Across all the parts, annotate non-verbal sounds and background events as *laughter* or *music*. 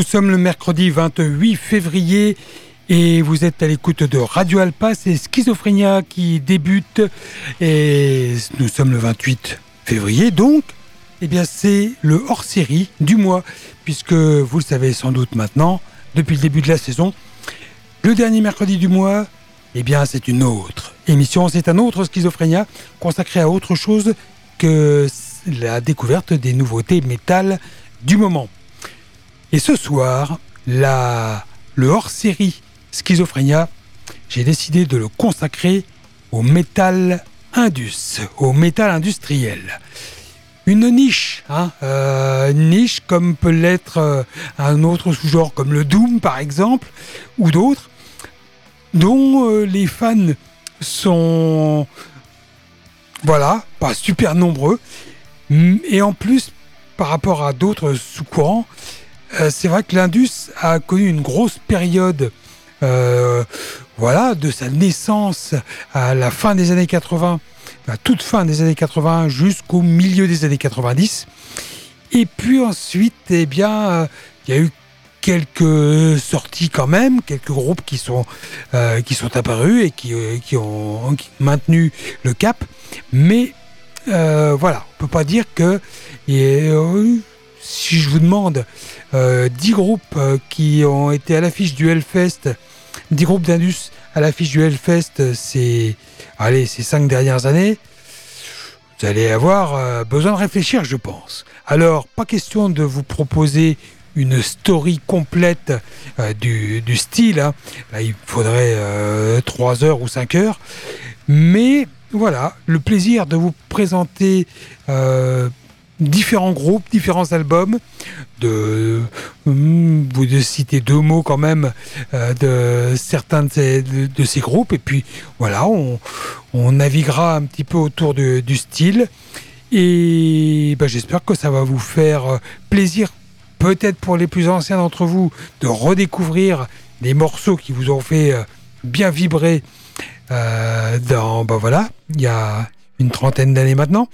Nous sommes le mercredi 28 février et vous êtes à l'écoute de Radio Alpa, c'est Schizophrénia qui débute et nous sommes le 28 février. Donc eh bien c'est le hors-série du mois puisque vous le savez sans doute maintenant depuis le début de la saison le dernier mercredi du mois eh bien c'est une autre émission, c'est un autre Schizophrénia consacré à autre chose que la découverte des nouveautés métal du moment. Et ce soir, le hors-série Schizophrénia, j'ai décidé de le consacrer au métal indus, au métal industriel. Une niche, hein, euh, une niche comme peut l'être euh, un autre sous-genre comme le Doom par exemple, ou d'autres, dont euh, les fans sont, voilà, pas super nombreux, et en plus, par rapport à d'autres sous-courants, c'est vrai que l'Indus a connu une grosse période euh, voilà, de sa naissance à la fin des années 80, à toute fin des années 80 jusqu'au milieu des années 90. Et puis ensuite, eh bien, euh, il y a eu quelques sorties quand même, quelques groupes qui sont, qui sont apparus et qui, ont maintenu le cap. Mais voilà, on peut pas dire que si je vous demande euh, 10 groupes euh, qui ont été à l'affiche du Hellfest, 10 groupes d'Indus à l'affiche du Hellfest ces, allez, ces 5 dernières années, vous allez avoir euh, besoin de réfléchir, je pense. Alors, pas question de vous proposer une story complète euh, du, du, style. Hein. Là, il faudrait 3 heures ou 5 heures. Mais voilà, le plaisir de vous présenter différents groupes, différents albums, de hmm, vous de citer deux mots quand même euh, de certains de ces, groupes, et puis voilà, on, on naviguera un petit peu autour du style, et ben, j'espère que ça va vous faire euh, plaisir, peut-être pour les plus anciens d'entre vous, de redécouvrir des morceaux qui vous ont fait euh, bien vibrer dans, ben voilà, il y a une trentaine d'années maintenant.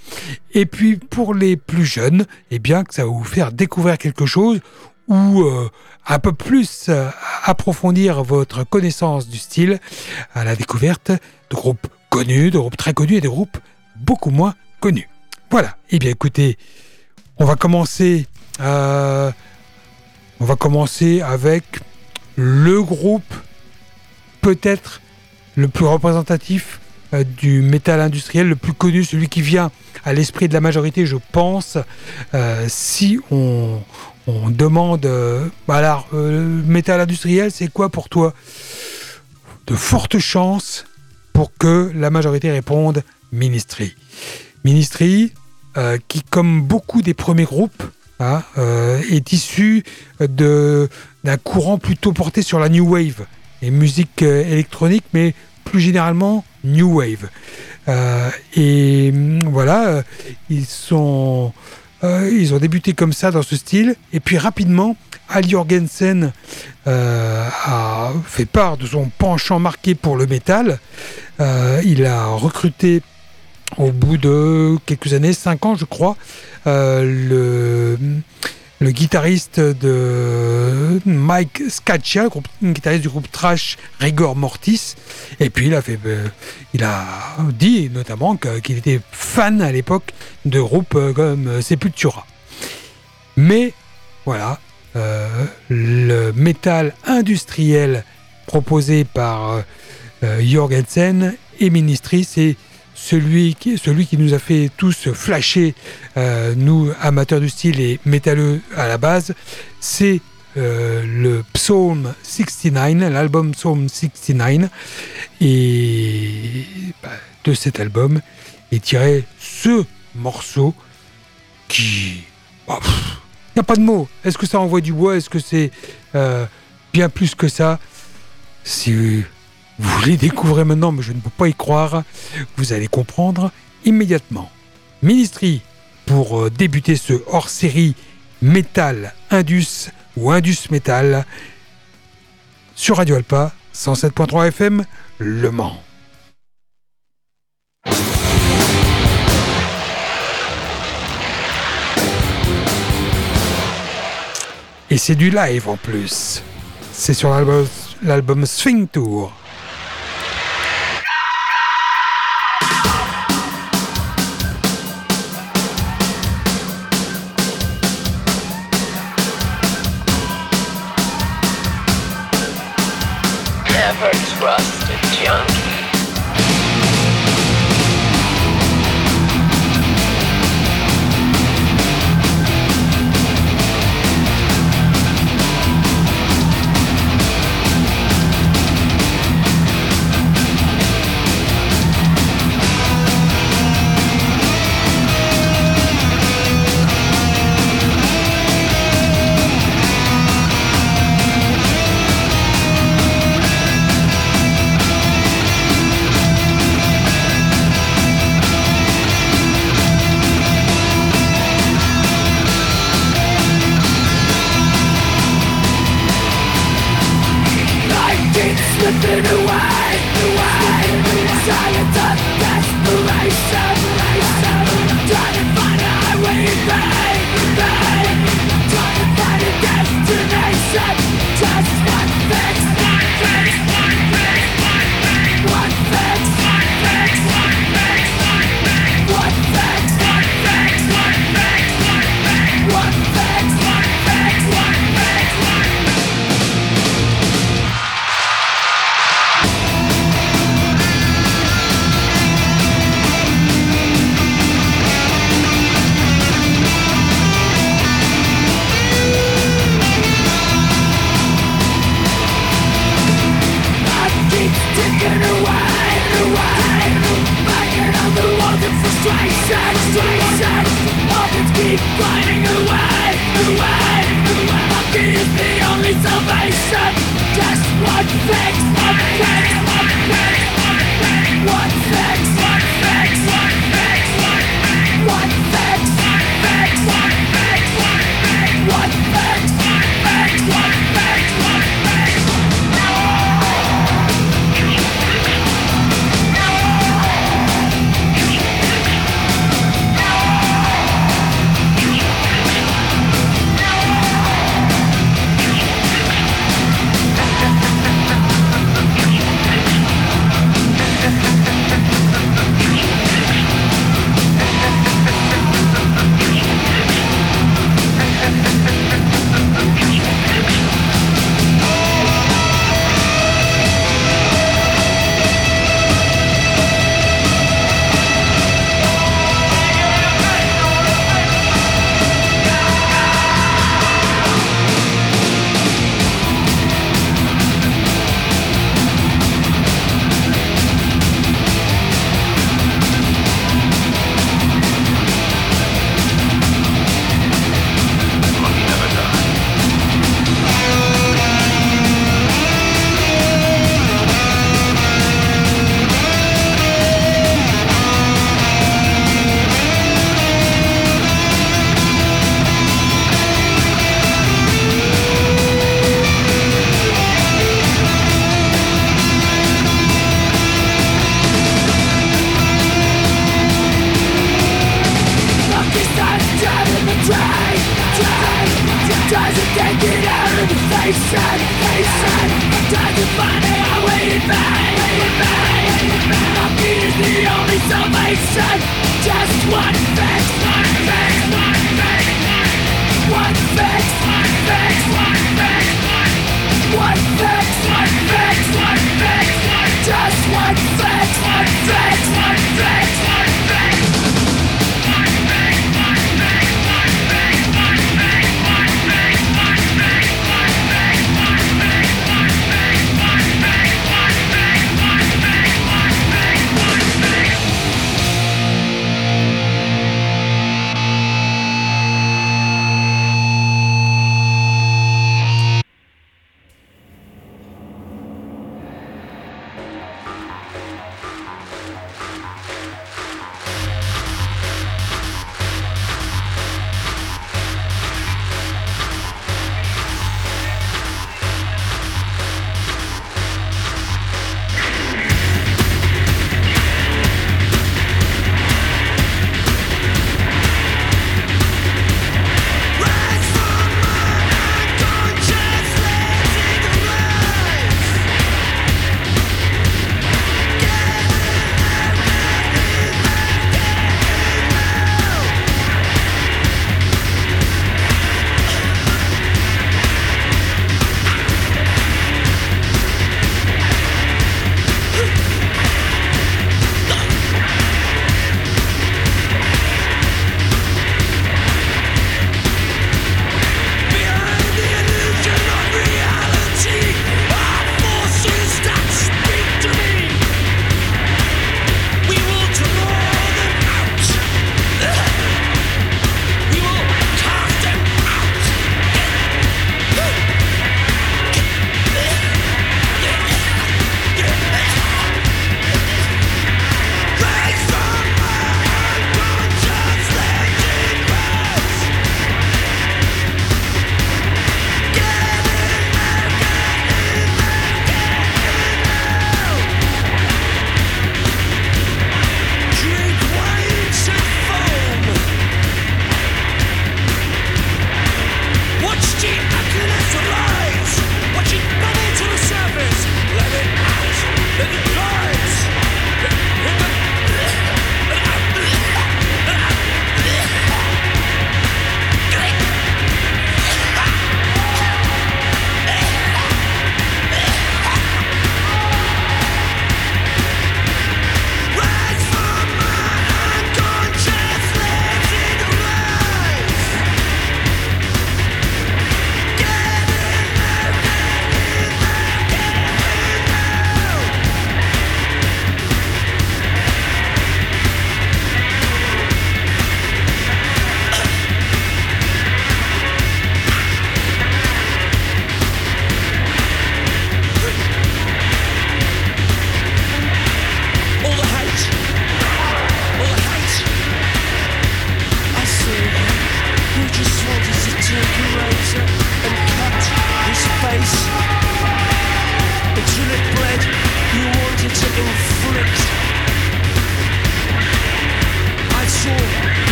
Et puis pour les plus jeunes, eh bien que ça va vous faire découvrir quelque chose ou euh, un peu plus euh, approfondir votre connaissance du style à la découverte de groupes connus, de groupes très connus et de groupes beaucoup moins connus. Voilà. Eh bien écoutez, on va commencer. Euh, on va commencer avec le groupe peut-être le plus représentatif euh, du métal industriel le plus connu, celui qui vient à l'esprit de la majorité, je pense, euh, si on, demande, euh, alors, métal industriel, c'est quoi pour toi De fortes chances pour que la majorité réponde Ministry. Ministry, qui, comme beaucoup des premiers groupes, hein, est issu d'un courant plutôt porté sur la New Wave et musique électronique, mais plus généralement New Wave. Euh, et mm, voilà, euh, euh, ils ont débuté comme ça dans ce style, et puis rapidement, Al Jorgensen a fait part de son penchant marqué pour le métal. il a recruté au bout de quelques années, 5 ans je crois, le le guitariste de Mike Scaccia, guitariste du groupe Trash Rigor Mortis. Et puis il a, fait, euh, il a dit notamment qu'il était fan à l'époque de groupes euh, comme euh, Sepultura. Mais voilà, le métal industriel proposé par Jorgensen et Ministry, c'est celui qui, celui qui nous a fait tous flasher, euh, nous amateurs du style et métalleux à la base, c'est euh, le Psalm 69, l'album Psalm 69. Et bah, de cet album est tiré ce morceau qui... Il bah, n'y a pas de mots. Est-ce que ça envoie du bois? Est-ce que c'est euh, bien plus que ça? Si vous les découvrez maintenant, mais je ne peux pas y croire. Vous allez comprendre immédiatement. Ministry, pour euh, débuter ce hors-série Metal Indus ou Indus Metal sur Radio Alpa 107.3 FM Le Mans. Et c'est du live en plus. C'est sur l'album Swing Tour.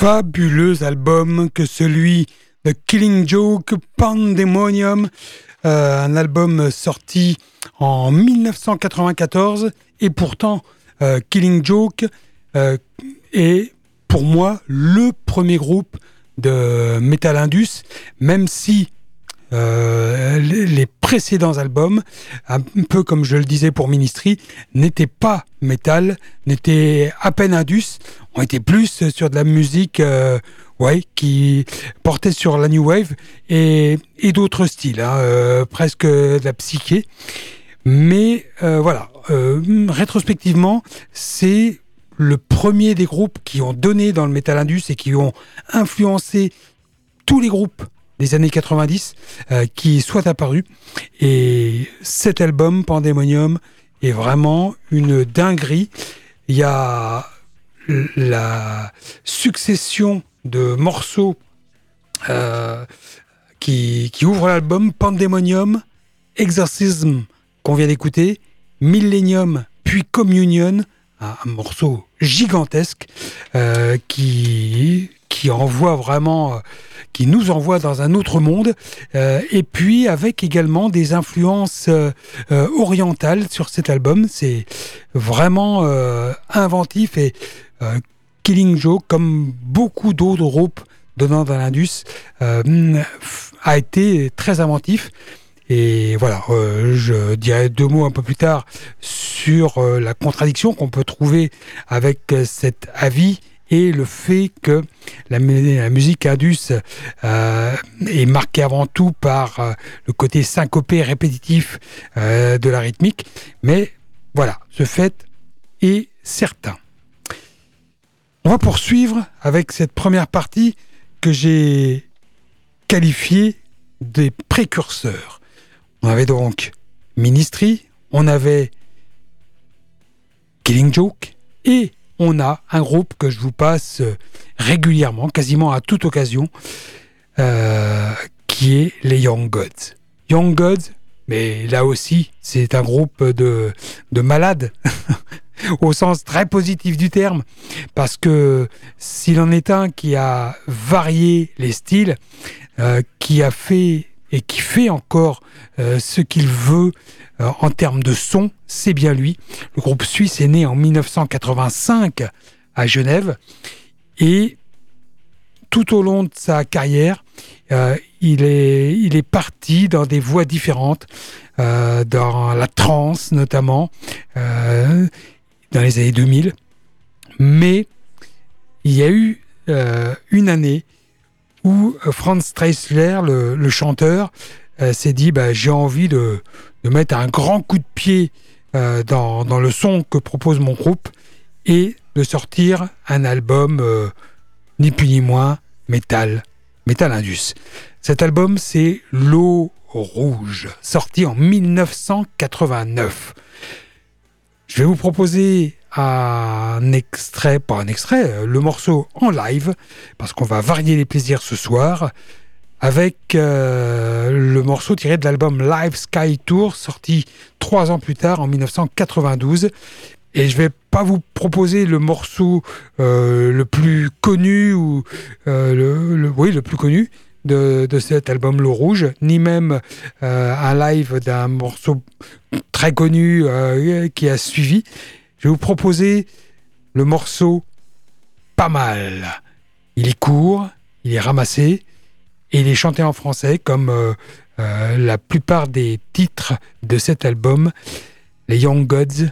Fabuleux album que celui de Killing Joke Pandemonium, euh, un album sorti en 1994 et pourtant euh, Killing Joke euh, est pour moi le premier groupe de Metal Indus, même si les précédents albums, un peu comme je le disais pour Ministry, n'étaient pas metal, n'étaient à peine Indus, ont été plus sur de la musique euh, ouais, qui portait sur la new wave et, d'autres styles, hein, euh, presque de la psyché. Mais euh, voilà, rétrospectivement, c'est le premier des groupes qui ont donné dans le metal indus et qui ont influencé tous les groupes des années 90 qui soient apparus. Et cet album, Pandemonium, est vraiment une dinguerie. Il y a la succession de morceaux euh, qui, qui ouvrent l'album Pandemonium, Exorcism qu'on vient d'écouter, Millennium, puis Communion, un, morceau gigantesque euh, qui, qui envoie vraiment, euh, qui nous envoie dans un autre monde, et puis avec également des influences orientales sur cet album. C'est vraiment inventif et euh, Killing Joe, comme beaucoup d'autres groupes donnant dans l'Indus, euh, a été très inventif. Et voilà, euh, je dirais deux mots un peu plus tard sur la contradiction qu'on peut trouver avec cet avis et le fait que la, musique Indus est marquée avant tout par le côté syncopé répétitif de la rythmique. Mais voilà, ce fait est certain. On va poursuivre avec cette première partie que j'ai qualifiée des précurseurs. On avait donc Ministry, on avait Killing Joke et on a un groupe que je vous passe régulièrement, quasiment à toute occasion, euh, qui est les Young Gods. Young Gods, mais là aussi, c'est un groupe de, de malades. *laughs* au sens très positif du terme, parce que s'il en est un qui a varié les styles, euh, qui a fait et qui fait encore euh, ce qu'il veut euh, en termes de son, c'est bien lui. Le groupe suisse est né en 1985 à Genève et tout au long de sa carrière, il, est, il est parti dans des voies différentes, dans la trance notamment dans les années 2000. Mais il y a eu euh, une année où euh, Franz Streisler, le, chanteur, euh, s'est dit bah, j'ai envie de, de, mettre un grand coup de pied dans, dans, le son que propose mon groupe et de sortir un album ni plus ni moins Metal, Metal Indus. Cet album, c'est L'eau rouge, sorti en 1989. Je vais vous proposer un extrait, pas un extrait, euh, le morceau en live, parce qu'on va varier les plaisirs ce soir, avec euh, le morceau tiré de l'album Live Sky Tour, sorti trois ans plus tard, en 1992. Et je vais pas vous proposer le morceau euh, le plus connu ou le, oui le plus connu de, cet album Le Rouge, ni même un live d'un morceau très connu euh, qui a suivi. Je vais vous proposer le morceau Pas mal. Il est court, il est ramassé et il est chanté en français comme euh, euh, la plupart des titres de cet album, les Young Gods.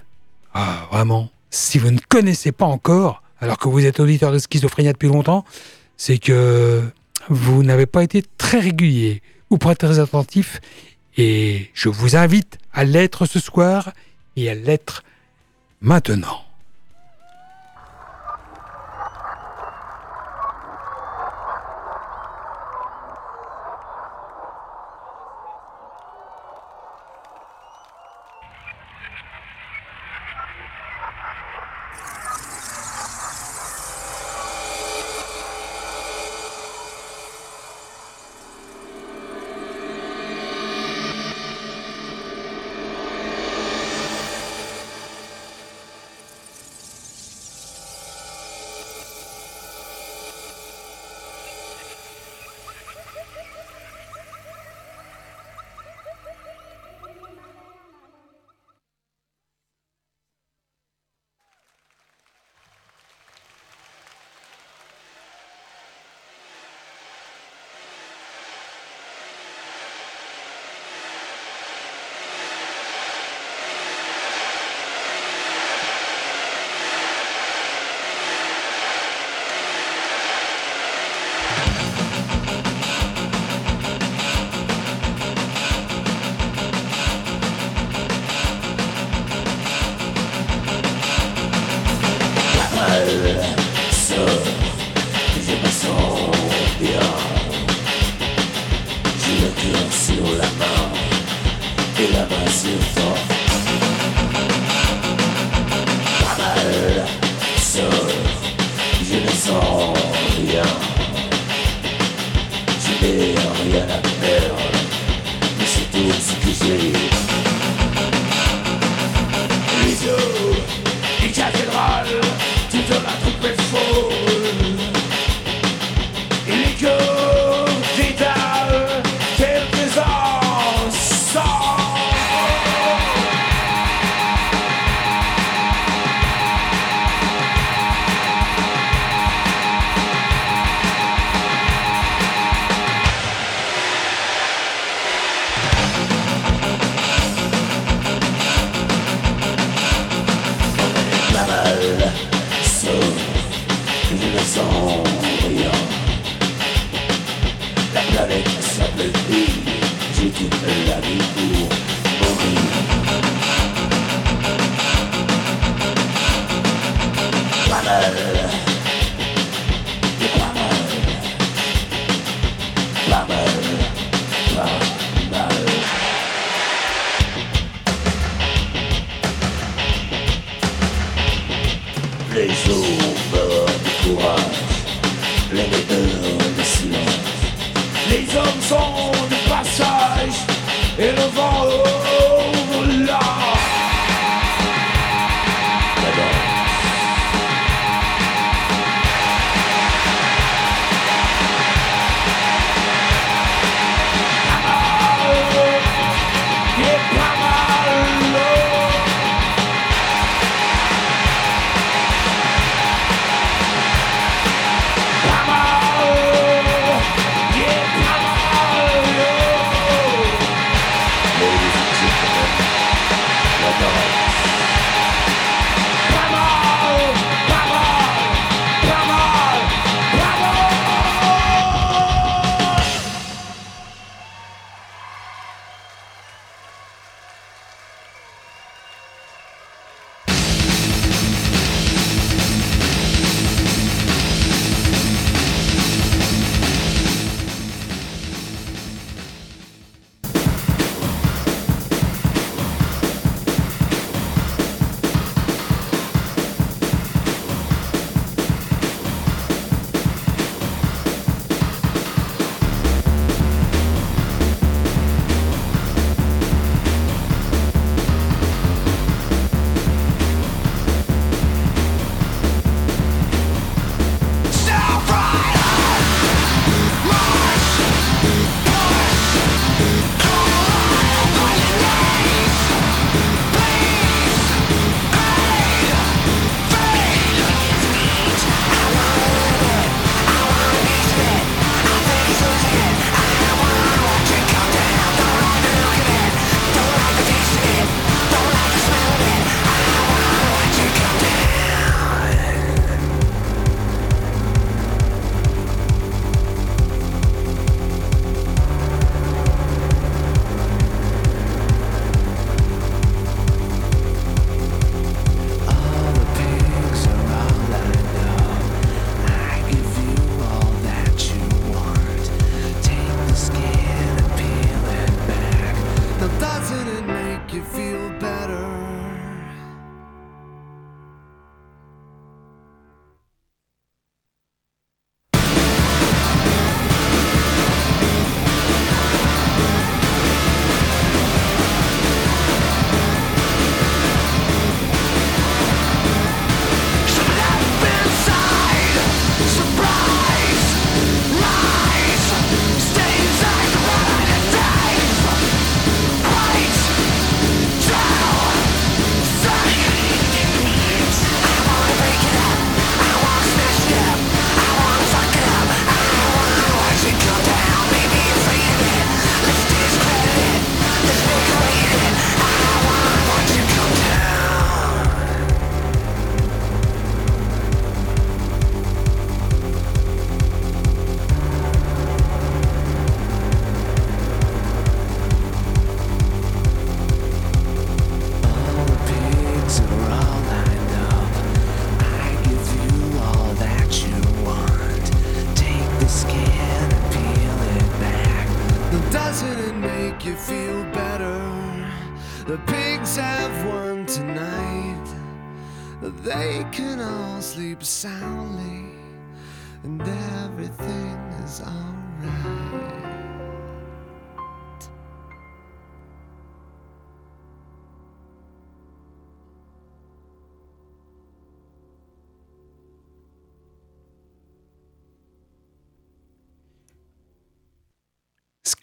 Ah, vraiment, si vous ne connaissez pas encore, alors que vous êtes auditeur de schizophrénie depuis longtemps, c'est que vous n'avez pas été très régulier ou pas très attentif et je vous invite à l'être ce soir et à l'être maintenant.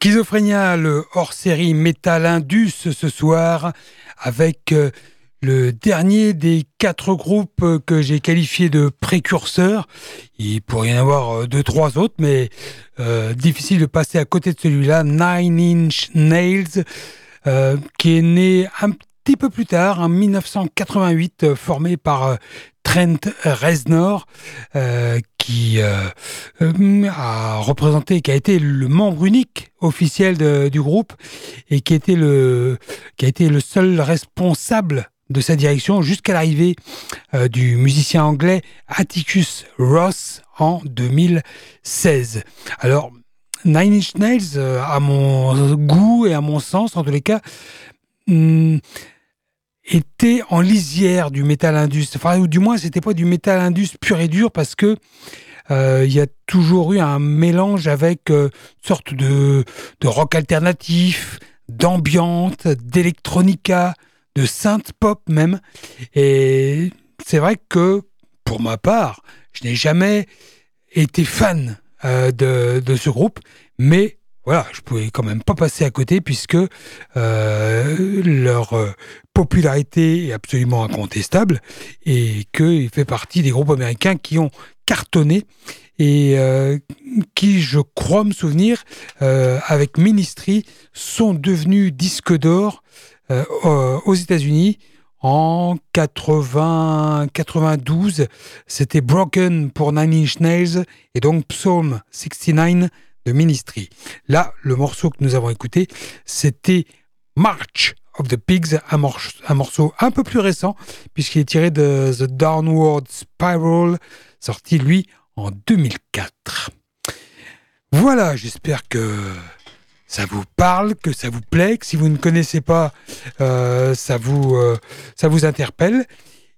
Schizophrénia, le hors-série Metal Indus ce soir, avec euh, le dernier des quatre groupes que j'ai qualifiés de précurseurs. Il pourrait y en avoir euh, deux, trois autres, mais euh, difficile de passer à côté de celui-là, Nine Inch Nails, qui est né un petit peu plus tard, en 1988, formé par Trent Reznor, euh, qui euh, euh, a représenté, qui a été le membre unique officiel du groupe et qui, était le, qui a été le seul responsable de sa direction jusqu'à l'arrivée du musicien anglais Atticus Ross en 2016. Alors, Nine Inch Nails, à mon goût et à mon sens, en tous les cas, hmm, était en lisière du métal indus. Enfin, ou du moins, c'était pas du métal indus pur et dur parce que euh, il y a toujours eu un mélange avec euh, une sorte de, de rock alternatif, d'ambiante, d'électronica, de synth pop même. Et c'est vrai que, pour ma part, je n'ai jamais été fan euh, de, de ce groupe, mais voilà, je pouvais quand même pas passer à côté puisque euh, leur euh, popularité est absolument incontestable et qu'il fait partie des groupes américains qui ont cartonné et euh, qui, je crois me souvenir, avec Ministry, sont devenus disques d'or aux États-Unis en 80, 92. C'était Broken pour Nine Inch Nails et donc Psalm 69 de Ministry. Là, le morceau que nous avons écouté, c'était March of the Pigs, un, morceau un peu plus récent, puisqu'il est tiré de The Downward Spiral, sorti lui en 2004. Voilà, j'espère que ça vous parle, que ça vous plaît, que si vous ne connaissez pas, euh, ça, vous, euh, ça vous interpelle.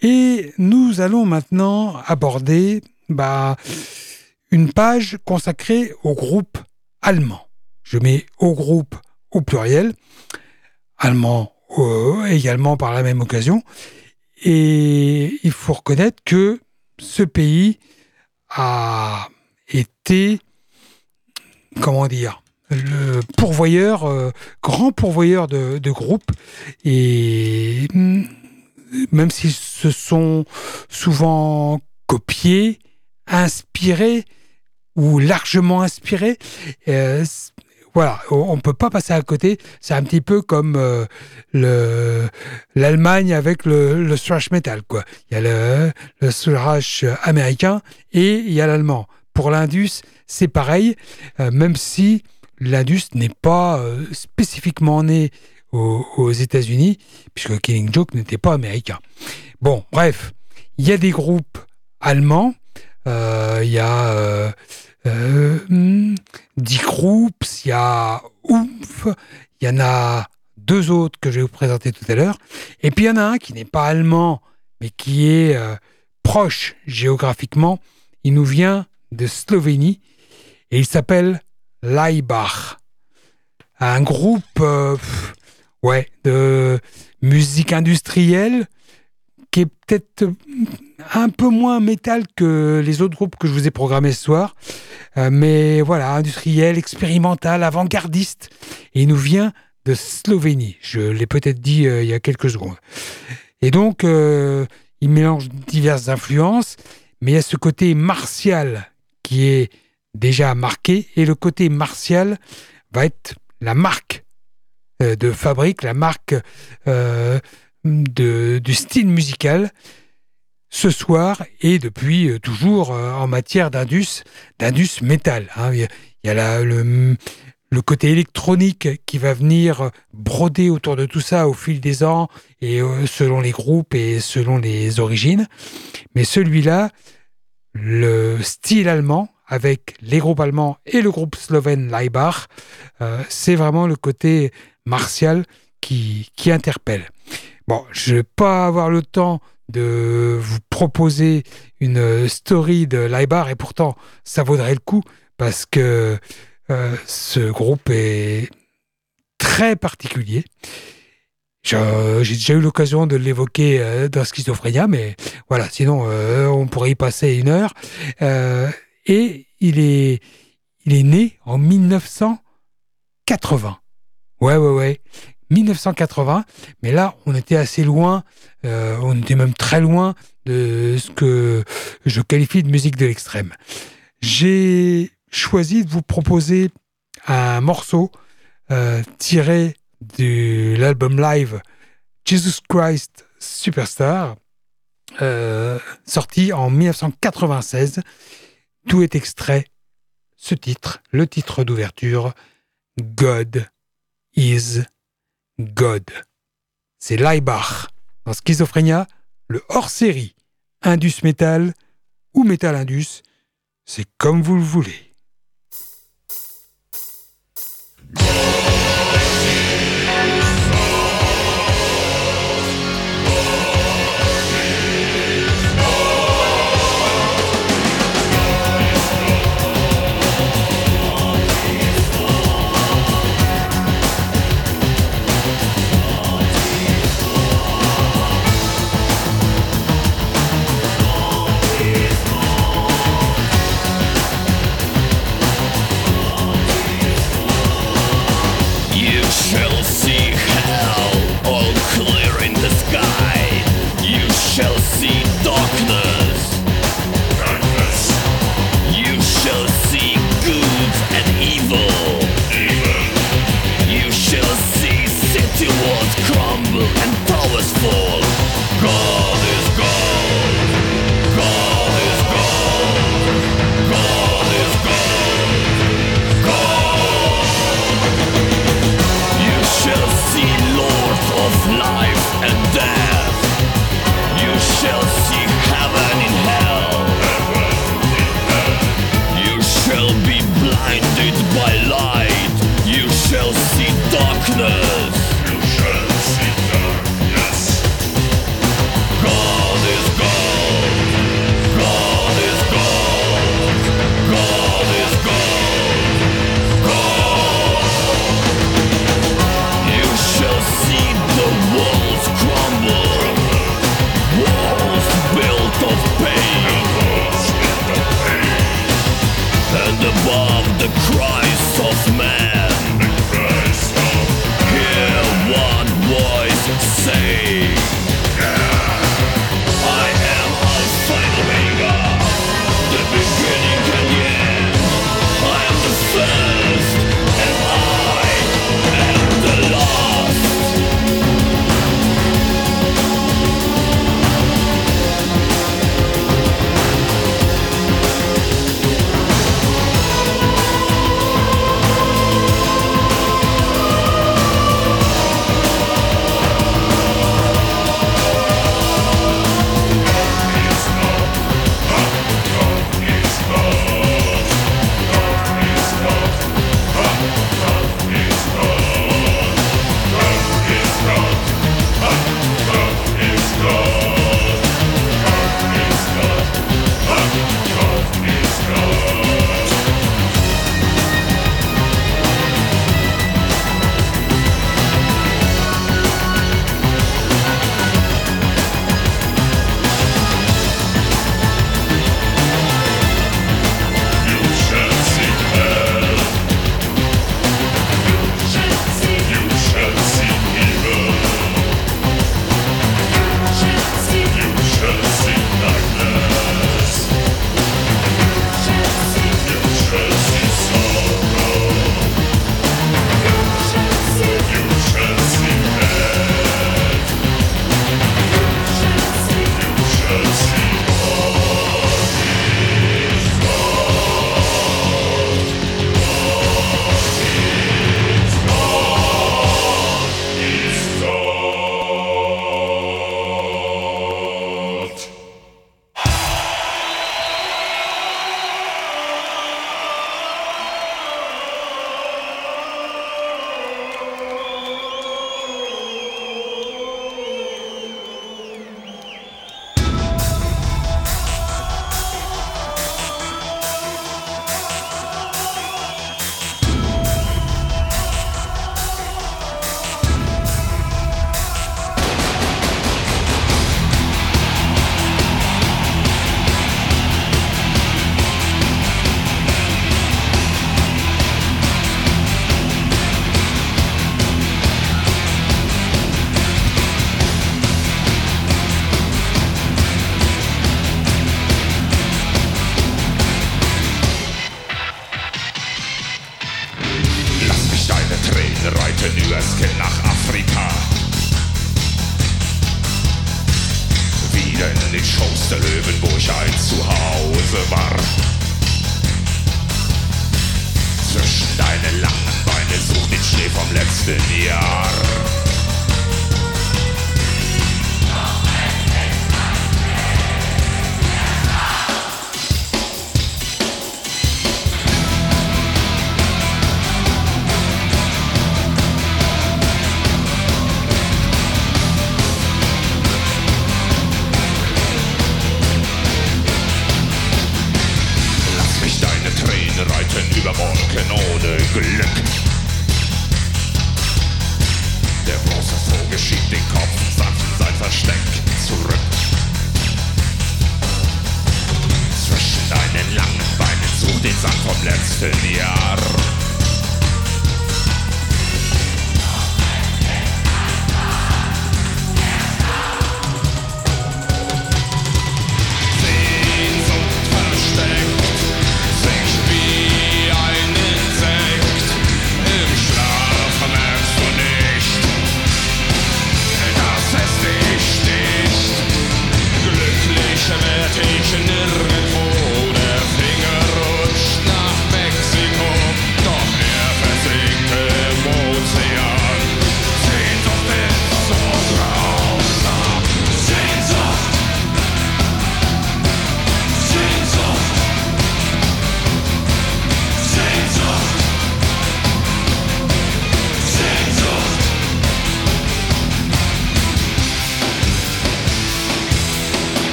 Et nous allons maintenant aborder bah, une page consacrée au groupe allemand. Je mets au groupe au pluriel, allemand euh, également par la même occasion. Et il faut reconnaître que ce pays a été, comment dire, le pourvoyeur, euh, grand pourvoyeur de, groupes. Et mm, même s'ils se sont souvent copiés, inspirés, ou largement inspiré. Euh, voilà, on ne peut pas passer à côté. C'est un petit peu comme euh, le l'Allemagne avec le, le, thrash metal. Quoi. Il y a le, le thrash américain et il y a l'allemand. Pour l'Indus, c'est pareil, euh, même si l'Indus n'est pas spécifiquement né aux États-Unis, puisque Killing Joke n'était pas américain. Bon, bref, il y a des groupes allemands. Il y a euh, hmm, Dick Roops, il y a Oomph, il y en a deux autres que je vais vous présenter tout à l'heure. Et puis il y en a un qui n'est pas allemand, mais qui est euh, proche géographiquement. Il nous vient de Slovénie et il s'appelle Laibach. Un groupe euh, ouais, de musique industrielle qui est peut-être un peu moins métal que les autres groupes que je vous ai programmés ce soir. Euh, mais voilà, industriel, expérimental, avant-gardiste. Il nous vient de Slovénie. Je l'ai peut-être dit euh, il y a quelques secondes. Et donc, euh, il mélange diverses influences, mais il y a ce côté martial qui est déjà marqué, et le côté martial va être la marque de fabrique, la marque du style musical ce soir et depuis euh, toujours euh, en matière d'indus, d'indus métal. Hein. Il y a, le, côté électronique qui va venir broder autour de tout ça au fil des ans et euh, selon les groupes et selon les origines. Mais celui-là, le style allemand avec les groupes allemands et le groupe slovène Leibach. C'est vraiment le côté martial qui, qui interpelle. Bon, je ne vais pas avoir le temps de vous proposer une story de Leibach et pourtant ça vaudrait le coup parce que euh, ce groupe est très particulier. J'ai déjà eu l'occasion de l'évoquer euh, dans Schizophrénia, mais voilà, sinon euh, on pourrait y passer une heure. et il est, il est né en 1980. Ouais, ouais, ouais. 1980, mais là, on était assez loin, on était même très loin de ce que je qualifie de musique de l'extrême. J'ai choisi de vous proposer un morceau euh, tiré de l'album live Jesus Christ Superstar, euh, sorti en 1996. Tout est extrait, ce titre, le titre d'ouverture, God is God. C'est Leibach dans Schizophrénia, le hors-série Indus Metal ou Metal Indus, c'est comme vous le voulez. Evil.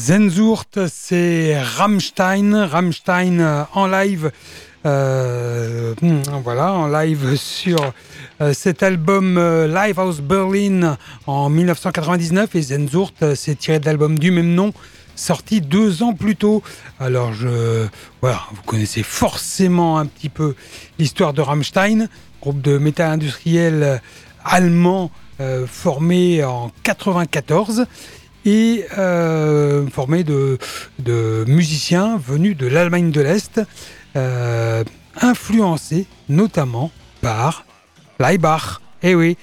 Zenzurt, c'est Rammstein, Rammstein euh, en live, euh, hmm, voilà, en live sur euh, cet album Livehouse Berlin en 1999 et Zenzurt, c'est tiré de l'album du même nom, sorti deux ans plus tôt. Alors vous connaissez forcément un petit peu l'histoire de Rammstein, groupe de métal industriel allemand formé en 94 et euh, formé de, musiciens venus de l'Allemagne de l'Est, euh, influencés notamment par Leibach. Eh oui.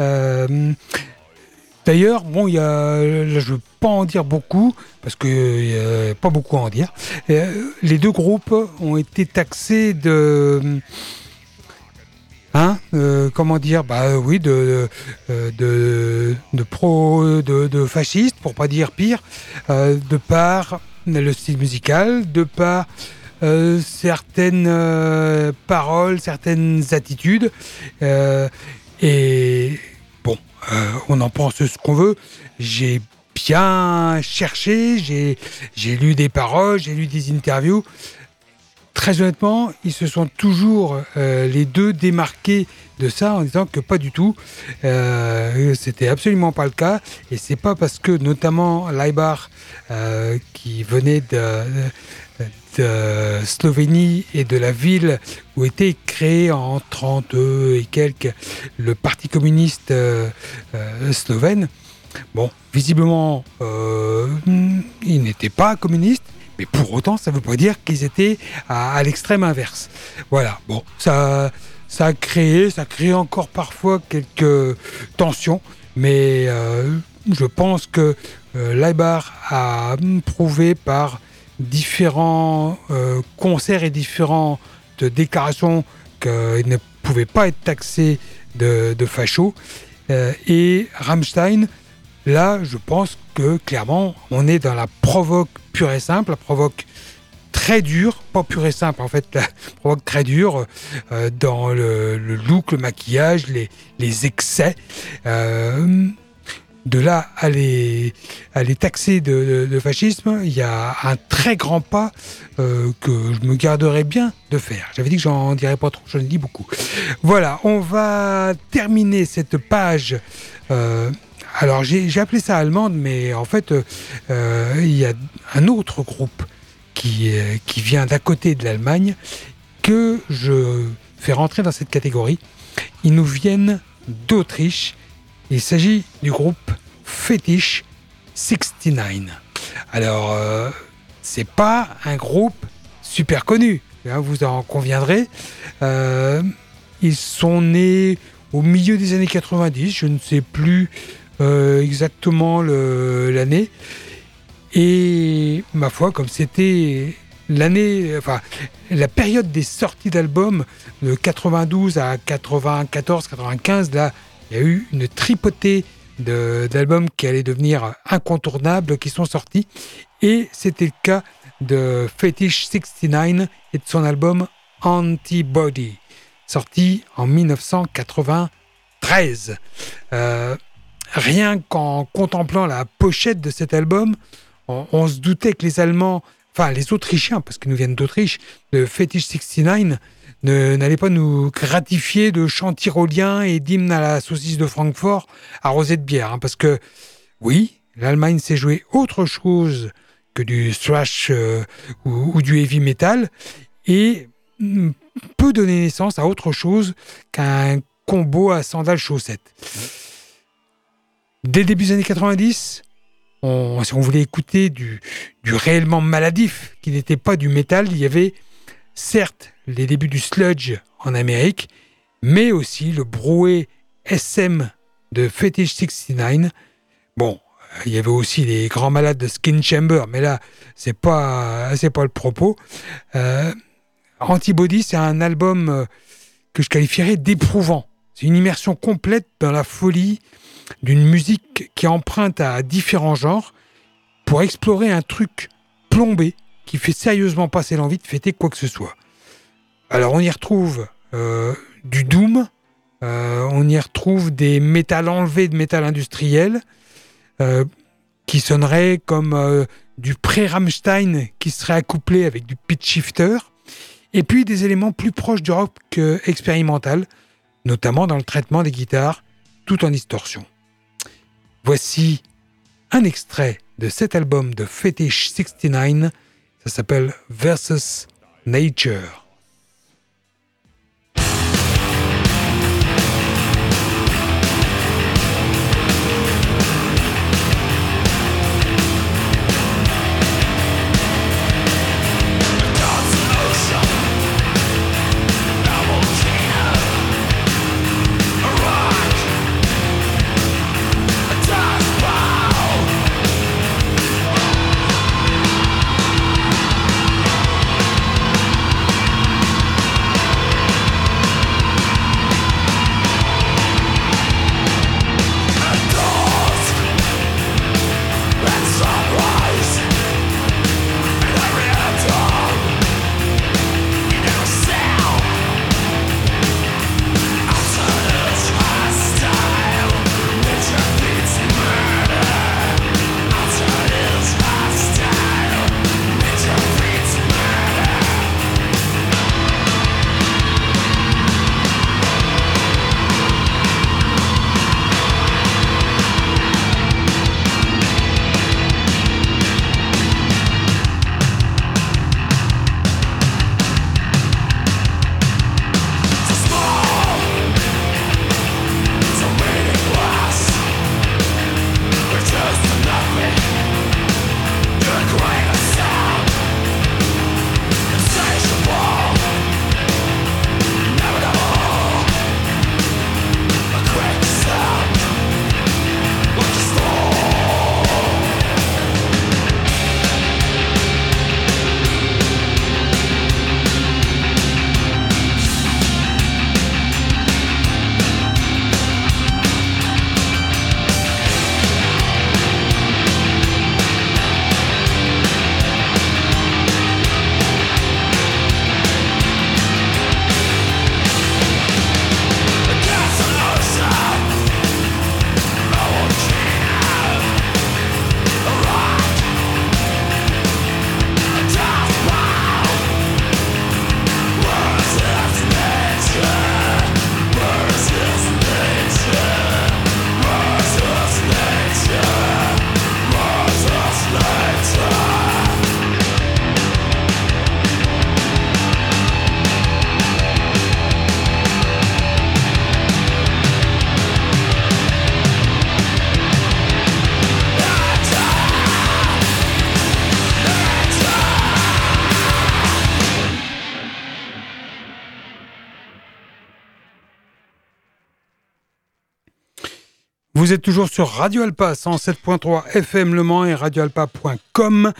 Euh, D'ailleurs, bon, y a, je ne veux pas en dire beaucoup, parce qu'il n'y a pas beaucoup à en dire. Les deux groupes ont été taxés de... Hein, euh, comment dire bah euh, oui de de, de pro de, fasciste pour pas dire pire euh, de par le style musical de par euh, certaines euh, paroles certaines attitudes euh, et bon euh, on en pense ce qu'on veut. J'ai bien cherché j'ai lu des paroles j'ai lu des interviews très honnêtement, ils se sont toujours euh, les deux démarqués de ça en disant que pas du tout. Euh, C'était absolument pas le cas. Et c'est pas parce que notamment Leibar, euh, qui venait de, de, Slovénie et de la ville où était créé en 30 et quelques le Parti communiste slovène. Bon, visiblement, il n'était pas communiste, mais pour autant, ça ne veut pas dire qu'ils étaient à, l'extrême inverse. Voilà, bon, ça, ça a créé, ça crée encore parfois quelques tensions, mais euh, je pense que euh, Leibar a prouvé par différents euh, concerts et différentes déclarations qu'il ne pouvait pas être taxé de, de facho. Euh, et Rammstein, là, je pense que clairement, on est dans la provoque pure et simple, la provoque très dure, pas pure et simple en fait, la *laughs* provoque très dure euh, dans le, look, le maquillage, les, excès. Euh, de là à les, à taxer de, fascisme, il y a un très grand pas euh, que je me garderais bien de faire. J'avais dit que j'en dirais pas trop, j'en dis beaucoup. Voilà, on va terminer cette page. Alors j'ai appelé ça allemande, mais en fait, euh, il y a un autre groupe qui, qui vient d'à côté de l'Allemagne que je fais rentrer dans cette catégorie. Ils nous viennent d'Autriche il s'agit du groupe Fetish 69. Alors, euh, c'est pas un groupe super connu, hein, vous en conviendrez. Euh, ils sont nés au milieu des années 90, je ne sais plus euh, exactement l'année. Et ma foi, comme c'était l'année, enfin, la période des sorties d'albums de 92 à 94, 95, là, il y a eu une tripotée d'albums qui allaient devenir incontournables qui sont sortis. Et c'était le cas de Fetish 69 et de son album Antibody, sorti en 1993. Euh, rien qu'en contemplant la pochette de cet album, on, se doutait que les Allemands, enfin les Autrichiens, parce qu'ils nous viennent d'Autriche, de Fetish 69, n'allez pas nous gratifier de chants tyroliens et d'hymnes à la saucisse de Francfort arrosés de bière. Hein, parce que, oui, l'Allemagne s'est joué autre chose que du thrash euh, ou, ou, du heavy metal et mm, peut donner naissance à autre chose qu'un combo à sandales chaussettes. Dès début des années 90, on, si on voulait écouter du, réellement maladif, qui n'était pas du métal, il y avait certes les débuts du sludge en Amérique, mais aussi le brouet SM de Fetish 69. Bon, il y avait aussi les grands malades de Skin Chamber, mais là, c'est pas, pas le propos. Euh, Antibody, c'est un album euh, que je qualifierais d'éprouvant. C'est une immersion complète dans la folie d'une musique qui emprunte à différents genres pour explorer un truc plombé qui fait sérieusement passer l'envie de fêter quoi que ce soit. Alors on y retrouve euh, du doom, euh, on y retrouve des métals enlevés de métal industriel euh, qui sonneraient comme du pré-Rammstein qui serait accouplé avec du pitch shifter, et puis des éléments plus proches du rock expérimental, notamment dans le traitement des guitares, tout en distorsion. Voici un extrait de cet album de Fetish 69, ça s'appelle Versus Nature. Vous êtes toujours sur Radio Alpa 107.3 FM Le Mans et radioalpa.com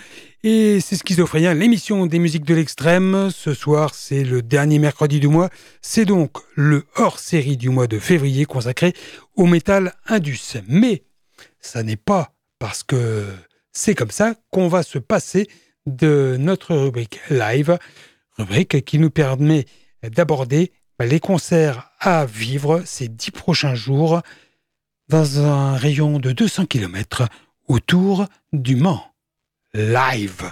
et c'est Schizophrénia, l'émission des musiques de l'extrême. Ce soir, c'est le dernier mercredi du mois. C'est donc le hors-série du mois de février consacré au métal indus. Mais ça n'est pas parce que c'est comme ça qu'on va se passer de notre rubrique live, rubrique qui nous permet d'aborder les concerts à vivre ces dix prochains jours dans un rayon de 200 km autour du Mans. Live.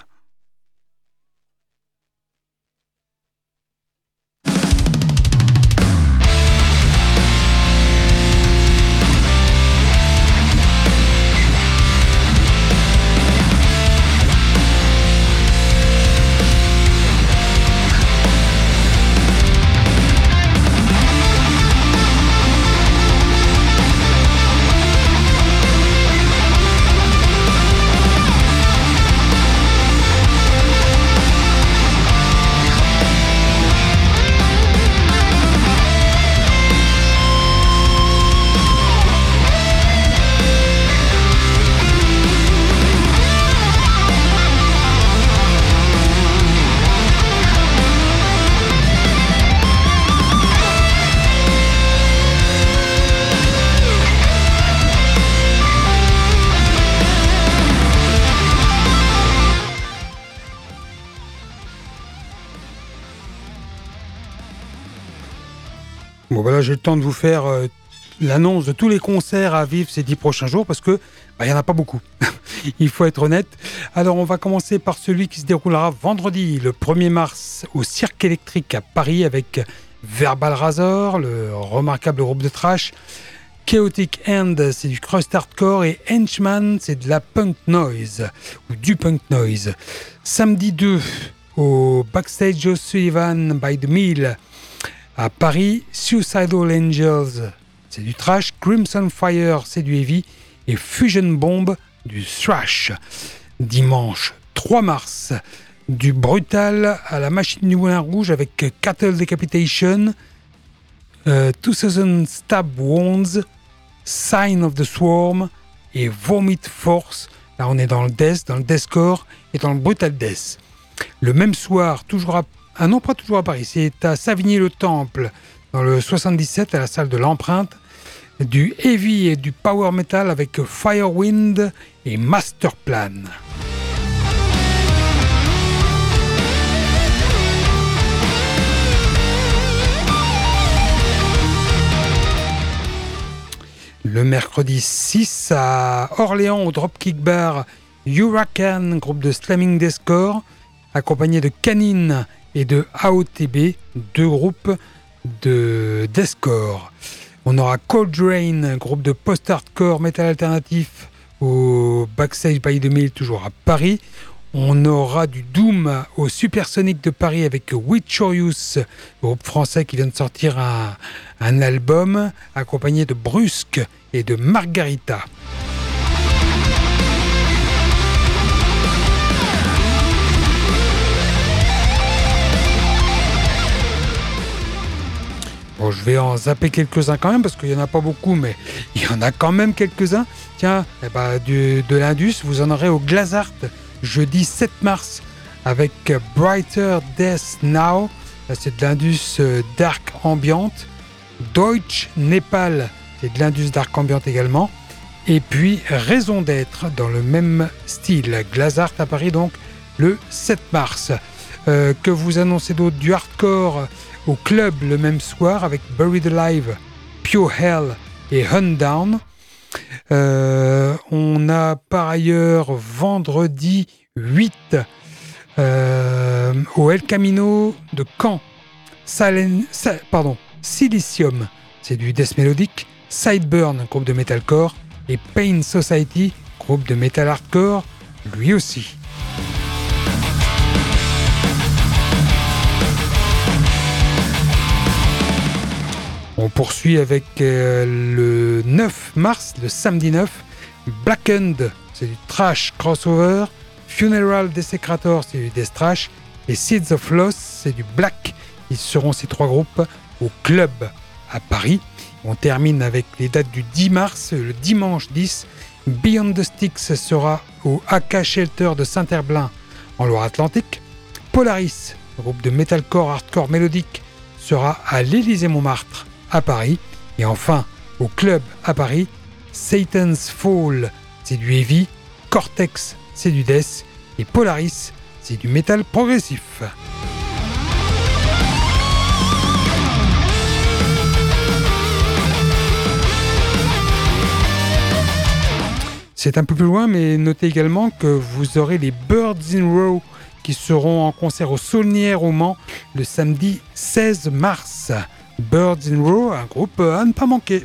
Temps de vous faire euh, l'annonce de tous les concerts à vivre ces dix prochains jours parce que bah, il n'y en a pas beaucoup. *laughs* il faut être honnête. Alors on va commencer par celui qui se déroulera vendredi, le 1er mars, au Cirque électrique à Paris avec Verbal Razor, le remarquable groupe de trash. Chaotic End, c'est du crust hardcore et Henchman, c'est de la punk noise ou du punk noise. Samedi 2 au Backstage O'Sullivan by the Mill à Paris, Suicidal Angels, c'est du trash. Crimson Fire, c'est du heavy. Et Fusion Bomb, du thrash. Dimanche 3 mars, du brutal à la machine du Moulin Rouge avec Cattle Decapitation, 2000 euh, Stab Wounds, Sign of the Swarm et Vomit Force. Là, on est dans le death, dans le deathcore et dans le brutal death. Le même soir, toujours à ah non, pas toujours à Paris, c'est à Savigny-le-Temple, dans le 77, à la salle de l'empreinte, du heavy et du power metal avec Firewind et Masterplan. Le mercredi 6 à Orléans au Dropkick Bar, Huracan, groupe de slamming Deathcore, accompagné de Canine et de AOTB, deux groupes de deathcore. On aura Cold Rain, groupe de post-hardcore metal alternatif au Backstage by 2000, toujours à Paris. On aura du Doom au Supersonic de Paris avec Witchorius, groupe français qui vient de sortir un, un album, accompagné de Brusque et de Margarita. Je vais en zapper quelques-uns quand même, parce qu'il n'y en a pas beaucoup, mais *laughs* il y en a quand même quelques-uns. Tiens, eh ben, de l'Indus, vous en aurez au Glazart, jeudi 7 mars, avec Brighter Death Now. C'est de l'Indus euh, Dark Ambiante. Deutsch Népal, c'est de l'Indus Dark Ambiante également. Et puis Raison d'être, dans le même style. Glazart à Paris, donc, le 7 mars. Euh, que vous annoncez d'autres du hardcore au club le même soir avec Buried Alive, Pure Hell et Hunt Down. Euh, on a par ailleurs vendredi 8 euh, au El Camino de Caen, pardon, Silicium, c'est du death mélodique, Sideburn, groupe de metalcore, et Pain Society, groupe de metal hardcore, lui aussi. On poursuit avec euh, le 9 mars, le samedi 9, Blackened, c'est du trash crossover, Funeral Desecrator, c'est du death et Seeds of Loss, c'est du black. Ils seront ces trois groupes au club à Paris. On termine avec les dates du 10 mars, le dimanche 10. Beyond the Sticks sera au AK Shelter de Saint-Herblain en Loire-Atlantique. Polaris, groupe de metalcore hardcore mélodique, sera à l'Élysée-Montmartre à Paris. Et enfin, au club à Paris, Satan's Fall, c'est du heavy, Cortex, c'est du death, et Polaris, c'est du métal progressif. C'est un peu plus loin, mais notez également que vous aurez les Birds in Row qui seront en concert au Saulnières au Mans le samedi 16 mars. Birds in Row, un groupe à ne pas manquer.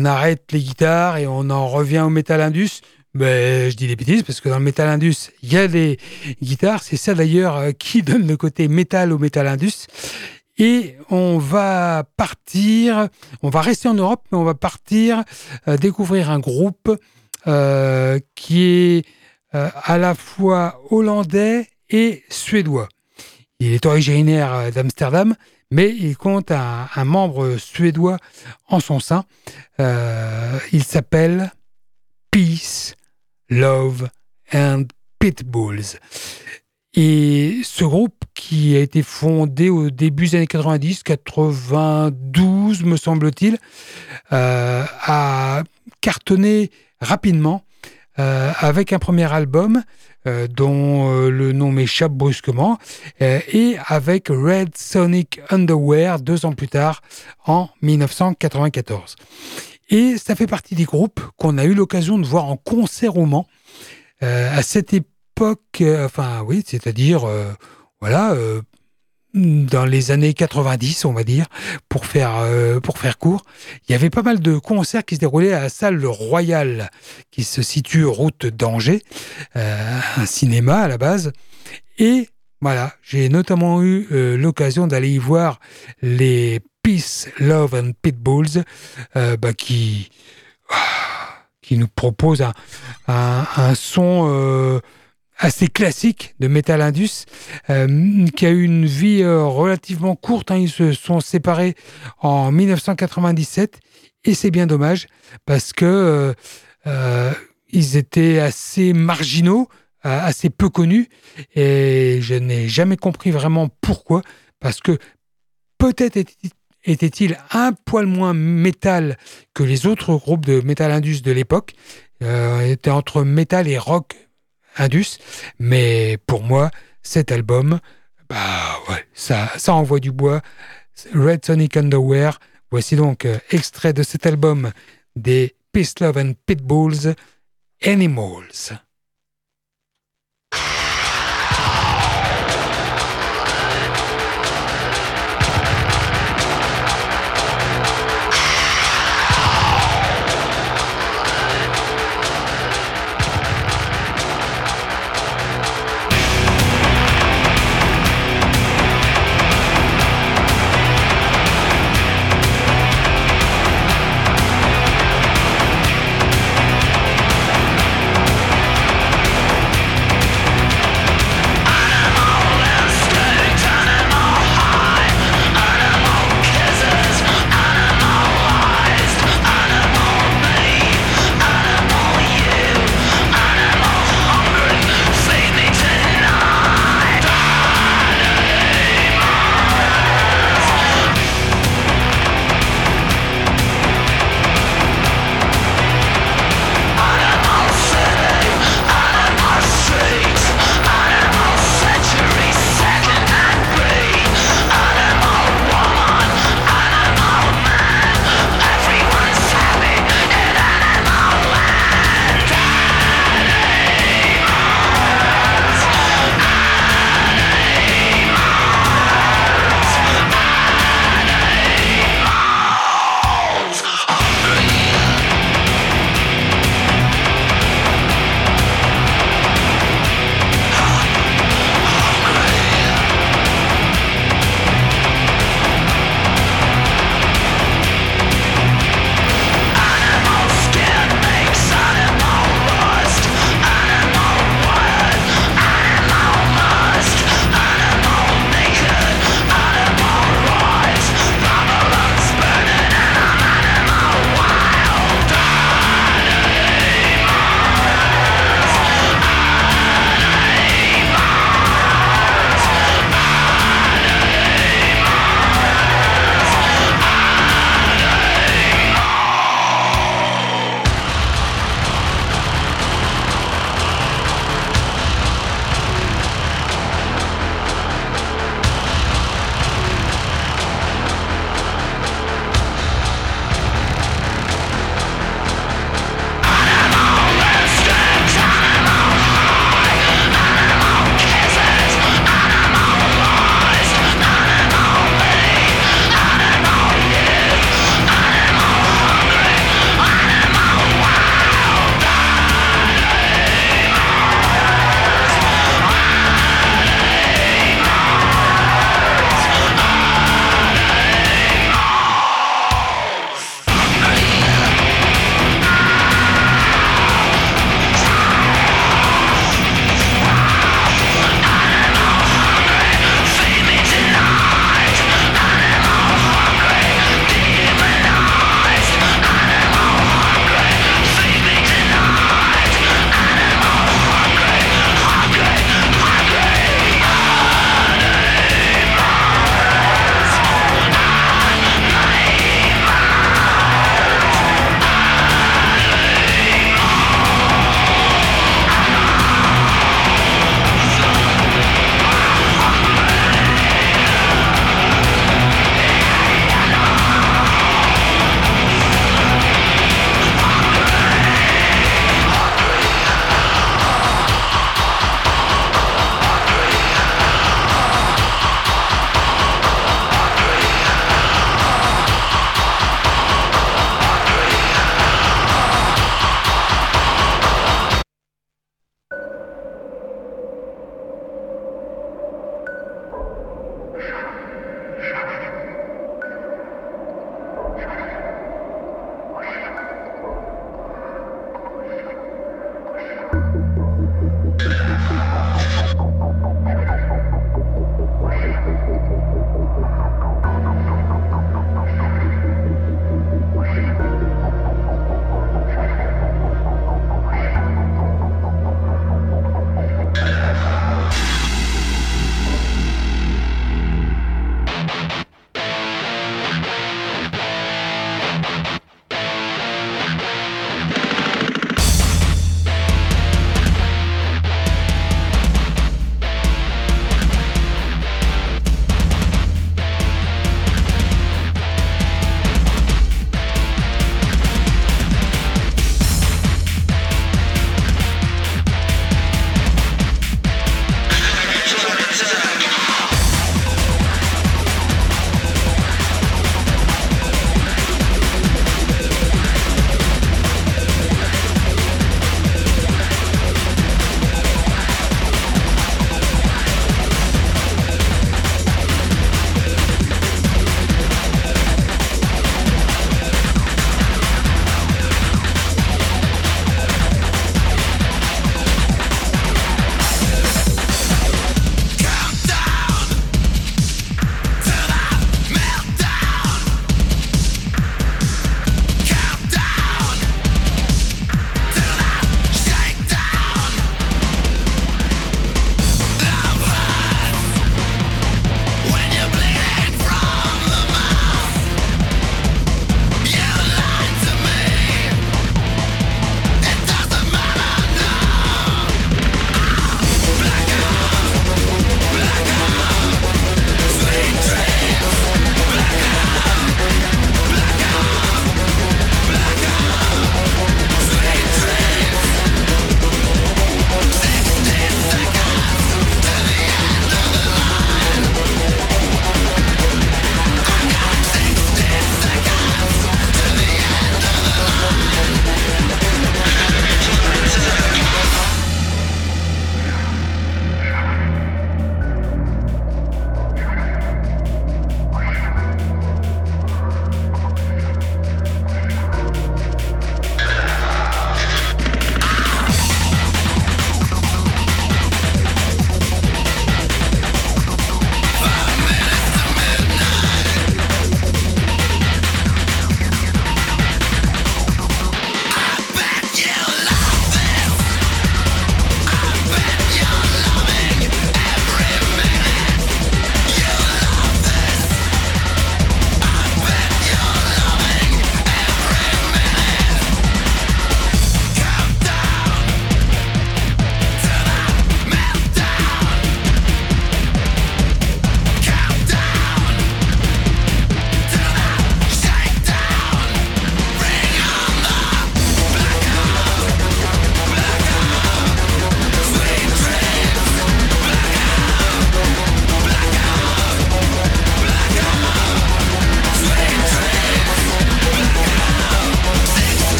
On, arrête les guitares et on en revient au Metal Indus. Ben, je dis des bêtises parce que dans le Metal Indus, il y a des guitares. C'est ça d'ailleurs euh, qui *laughs* donne le côté métal au Metal Indus. Et on va partir, on va rester en Europe, mais on va partir euh, découvrir un groupe euh, qui est à la fois hollandais et suédois. Il est originaire d'Amsterdam, mais il compte un, membre suédois en son sein. Euh, il s'appelle Peace, Love and Pitbulls. Et ce groupe qui a été fondé au début des années 90, 92 me semble-t-il, euh, a cartonné rapidement euh, avec un premier album euh, dont euh, le nom m'échappe brusquement, et avec Red Sonic Underwear deux ans plus tard, en 1994. Et ça fait partie des groupes qu'on a eu l'occasion de voir en concert au Mans à cette époque, enfin oui, c'est-à-dire voilà dans les années 90, on va dire, pour faire, euh, pour faire court, il y avait pas mal de concerts qui se déroulaient à la salle Royal, qui se situe route d'Angers, euh, un cinéma à la base. Et voilà, j'ai notamment eu euh, l'occasion d'aller y voir les Peace, Love and Pitbulls, bah, qui, qui nous proposent un, un son assez classique de Metal Indus, euh, qui a eu une vie euh, relativement courte. Hein. Ils se sont séparés en 1997 et c'est bien dommage parce que euh, ils étaient assez marginaux, assez peu connus et je n'ai jamais compris vraiment pourquoi. Parce que peut-être était-il un poil moins métal que les autres groupes de Metal Indus de l'époque. Était entre métal et rock Indus. Mais pour moi, cet album, bah ouais, ça, ça envoie du bois. Red Sonic Underwear. Voici donc euh, extrait de cet album des Peace Love and Pitbulls, Animals.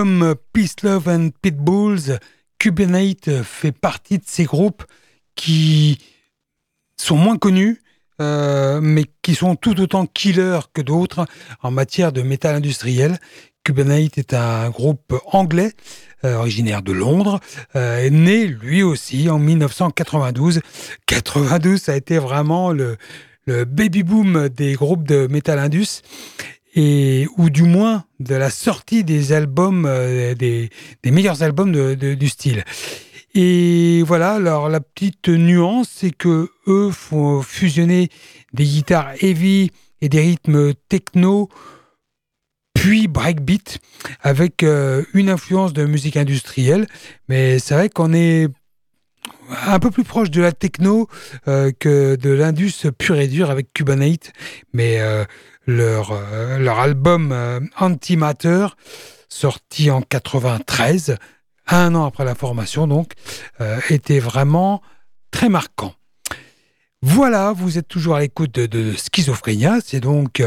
Comme Peace Love and Pitbulls, Cubanate fait partie de ces groupes qui sont moins connus, euh, mais qui sont tout autant killers que d'autres en matière de métal industriel. Cubanate est un groupe anglais euh, originaire de Londres, euh, né lui aussi en 1992. 92, ça a été vraiment le, le baby boom des groupes de métal indus ou du moins de la sortie des albums, euh, des, meilleurs albums du style. Et voilà, alors la petite nuance, c'est que eux font fusionner des guitares heavy et des rythmes techno, puis breakbeat, avec euh, une influence de musique industrielle. Mais c'est vrai qu'on est un peu plus proche de la techno euh, que de l'indus pur et dur avec Cubanate. Mais leur, euh, leur album euh, Antimatter, sorti en 93, un an après la formation donc, euh, était vraiment très marquant. Voilà, vous êtes toujours à l'écoute de, de Schizophrénia, c'est donc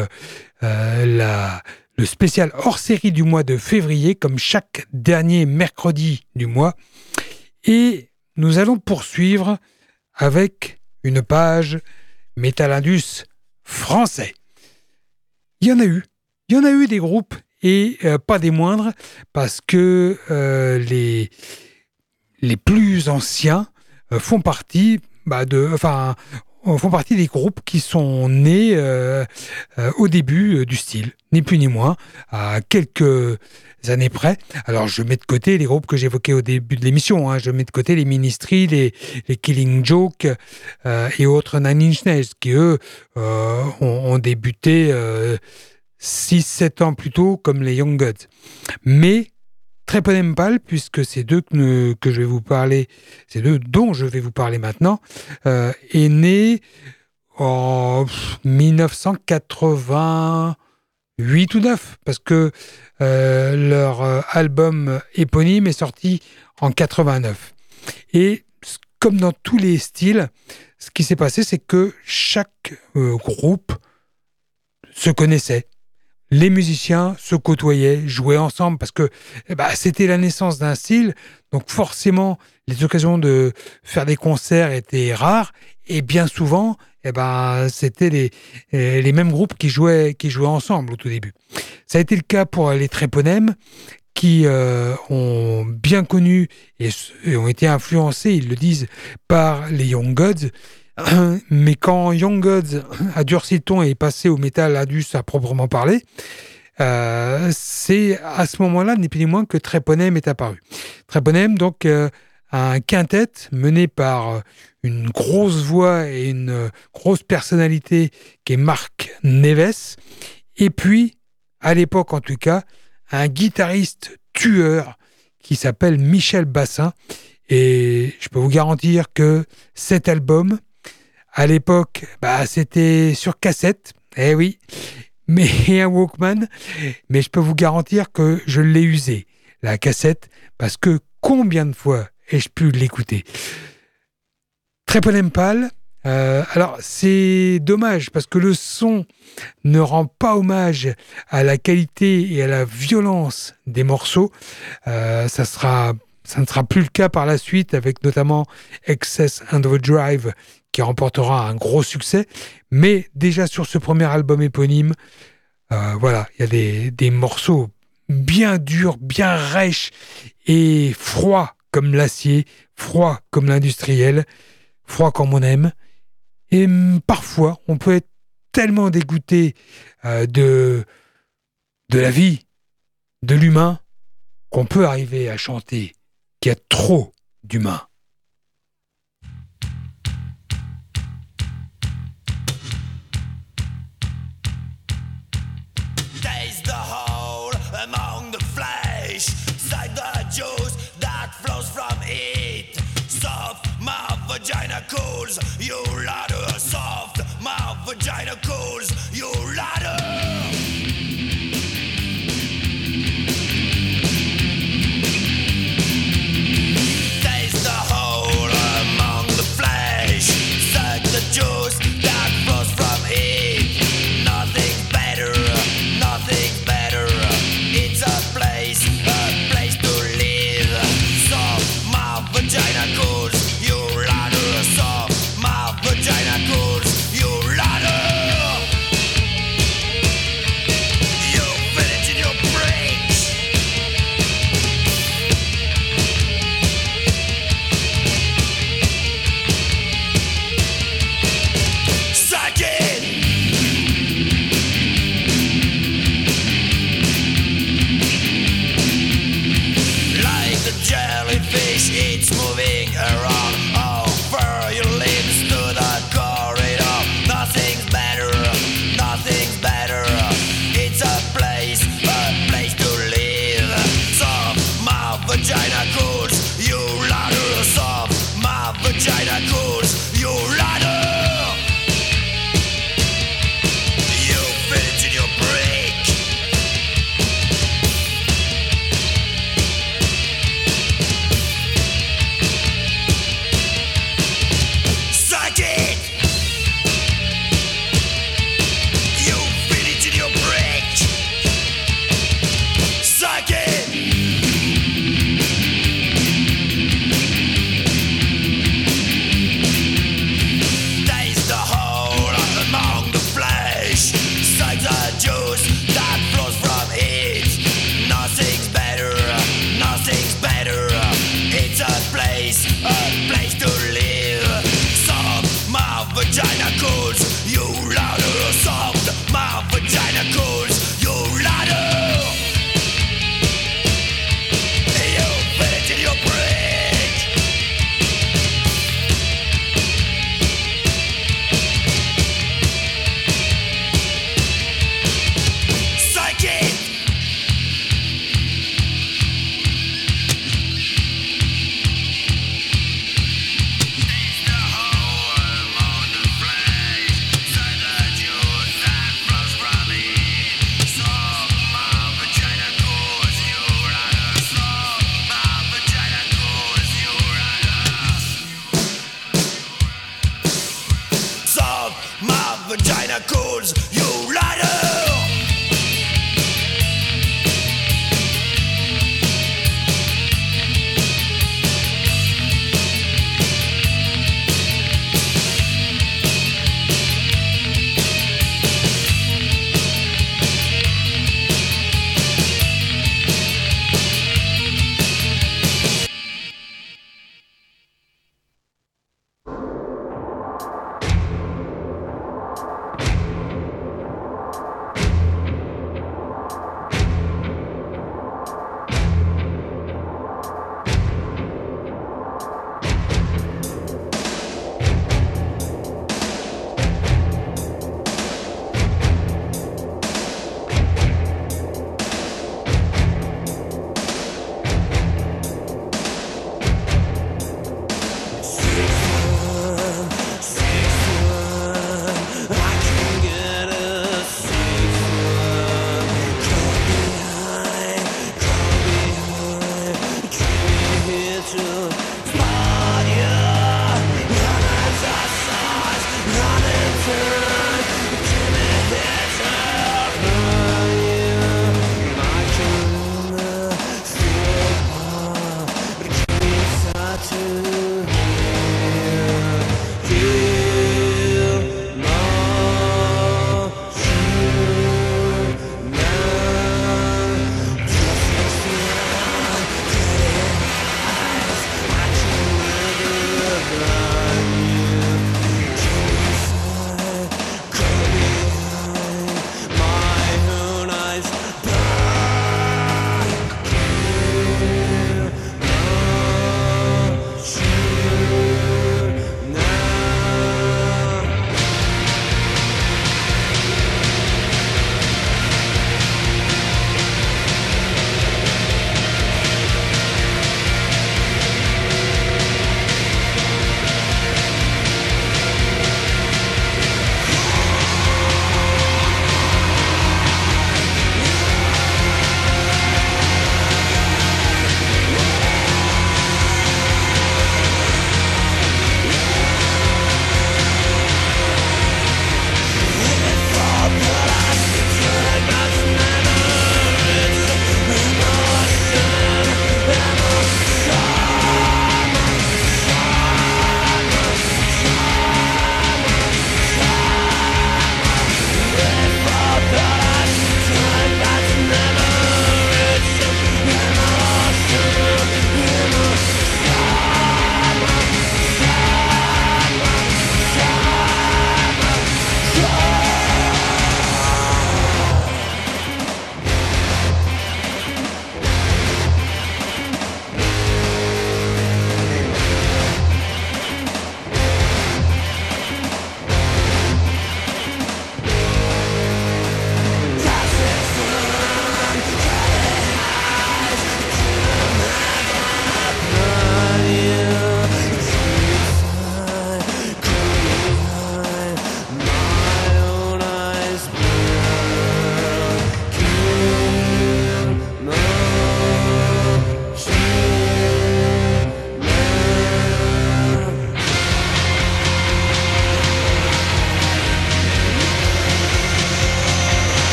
la, le spécial hors série du mois de février, comme chaque dernier mercredi du mois. Et nous allons poursuivre avec une page Metal Indus français. Il y en a eu. Il y en a eu des groupes et euh, pas des moindres parce que euh, les, plus anciens euh, font partie bah, font partie des groupes qui sont nés au début du style, ni plus ni moins, à quelques années près. Alors je mets de côté les groupes que j'évoquais au début de l'émission, hein. je mets de côté les Ministries, les, Killing Joke euh, et autres Nine Inch qui eux ont, ont, débuté 6-7 ans plus tôt comme les Young Gods. Mais Tréponempal, puisque c'est d'eux que, je vais vous parler, c'est d'eux dont je vais vous parler maintenant, euh, est né en 1988 ou 9, parce que euh, leur euh, album éponyme est sorti en 89. Et comme dans tous les styles, ce qui s'est passé, c'est que chaque euh, groupe se connaissait les musiciens se côtoyaient, jouaient ensemble parce que eh ben, c'était la naissance d'un style. Donc forcément, les occasions de faire des concerts étaient rares et bien souvent, eh ben, c'était les, eh, les mêmes groupes qui jouaient, qui jouaient ensemble au tout début. Ça a été le cas pour les Tréponèmes qui euh, ont bien connu et, ont été influencés, ils le disent, par les Young Gods. *clears throat* Mais quand Young Gods a durci le ton et est passé au métal indus à proprement parler, euh, c'est à ce moment-là, ni plus ni moins que Tréponème est apparu. Tréponème, donc, euh, un quintet mené par une grosse voix et une grosse personnalité qui est Marc Neves. Et puis, à l'époque en tout cas, un guitariste tueur qui s'appelle Michel Bassin. Et je peux vous garantir que cet album, à l'époque, bah, c'était sur cassette, eh oui, mais *laughs* un Walkman. Mais je peux vous garantir que je l'ai usé, la cassette, parce que combien de fois ai-je pu l'écouter? Tréponempal, euh, alors c'est dommage parce que le son ne rend pas hommage à la qualité et à la violence des morceaux. Euh, ça sera ne sera plus le cas par la suite avec notamment Excess Drive qui remportera un gros succès. Mais déjà sur ce premier album éponyme, euh, voilà, il y a des, des, morceaux bien durs, bien rêches et froids comme l'acier, froids comme l'industriel, froids comme on aime. Et parfois, on peut être tellement dégoûté euh, de, de la vie, de l'humain, qu'on peut arriver à chanter qu'il y a trop d'humains. You lie to soft, my vagina cools.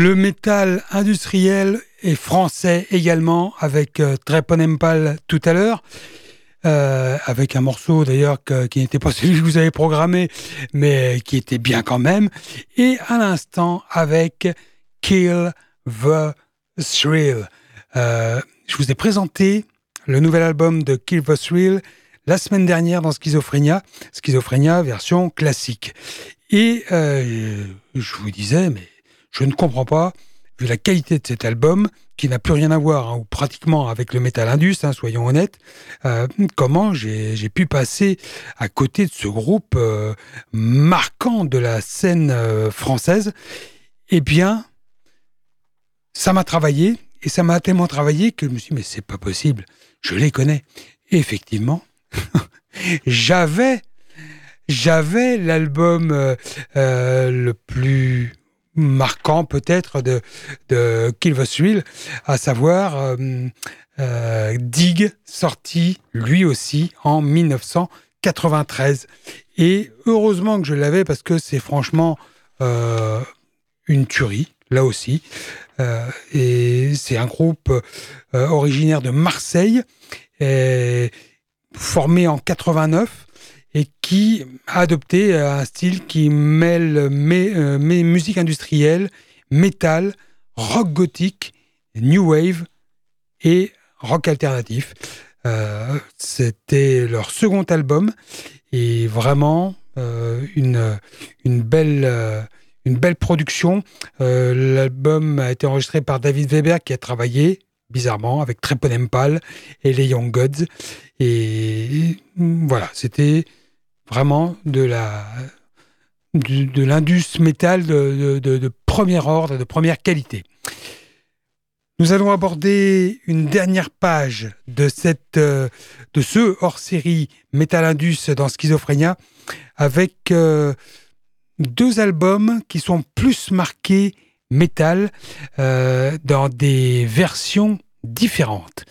Le métal industriel est français également, avec euh, Treponempal tout à l'heure. Euh, avec un morceau d'ailleurs qui n'était pas *laughs* celui que vous avez programmé, mais qui était bien quand même. Et à l'instant avec Kill the Thrill. Euh, je vous ai présenté le nouvel album de Kill the Thrill la semaine dernière dans Schizophrénia, Schizophrénia version classique. Et euh, je vous disais, mais je ne comprends pas, vu la qualité de cet album, qui n'a plus rien à voir, hein, ou pratiquement avec le métal indus, hein, soyons honnêtes, euh, comment j'ai pu passer à côté de ce groupe euh, marquant de la scène euh, française. Eh bien, ça m'a travaillé, et ça m'a tellement travaillé que je me suis dit, mais c'est pas possible, je les connais. Effectivement, *laughs* j'avais j'avais l'album le plus marquant peut-être de, de à savoir euh, euh, Dig, sorti lui aussi en 1993. Et heureusement que je l'avais parce que c'est franchement euh, une tuerie, là aussi. et c'est un groupe originaire de Marseille, formé en 89 et qui a adopté un style qui mêle mes, euh, musique industrielle, métal, rock gothique, new wave et rock alternatif. Euh, c'était leur second album et vraiment euh, une, une belle production. L'album a été enregistré par David Weber qui a travaillé bizarrement avec Treponempal et les Young Gods. Et voilà, c'était vraiment de la de, l'indus métal de, de, premier ordre, de première qualité. Nous allons aborder une dernière page de, cette, euh, de ce hors-série Metal Indus dans Schizophrénia avec euh, deux albums qui sont plus marqués métal euh, dans des versions différentes.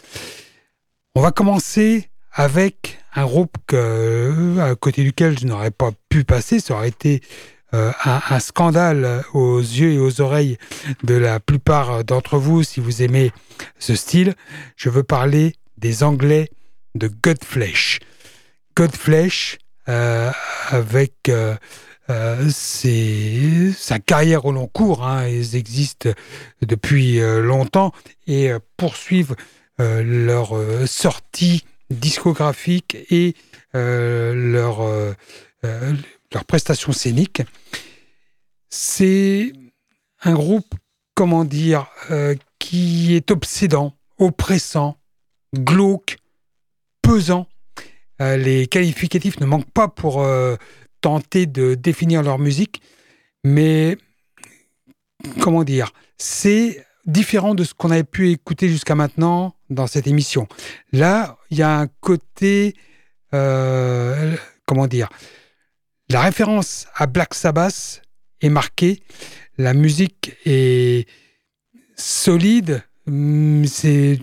On va commencer avec un groupe que, à côté duquel je n'aurais pas pu passer, ça aurait été euh, un, scandale aux yeux et aux oreilles de la plupart d'entre vous si vous aimez ce style. Je veux parler des Anglais de Godflesh. Godflesh, euh, avec euh, euh sa carrière au long cours, hein, ils existent depuis longtemps et poursuivent leur sortie discographique et euh, leur, euh, euh, leur prestation scénique. C'est un groupe, comment dire, qui est obsédant, oppressant, glauque, pesant. les qualificatifs ne manquent pas pour tenter de définir leur musique, mais comment dire, c'est différent de ce qu'on avait pu écouter jusqu'à maintenant dans cette émission. Là, il y a un côté, euh, comment dire, la référence à Black Sabbath est marquée, la musique est solide, hum, c'est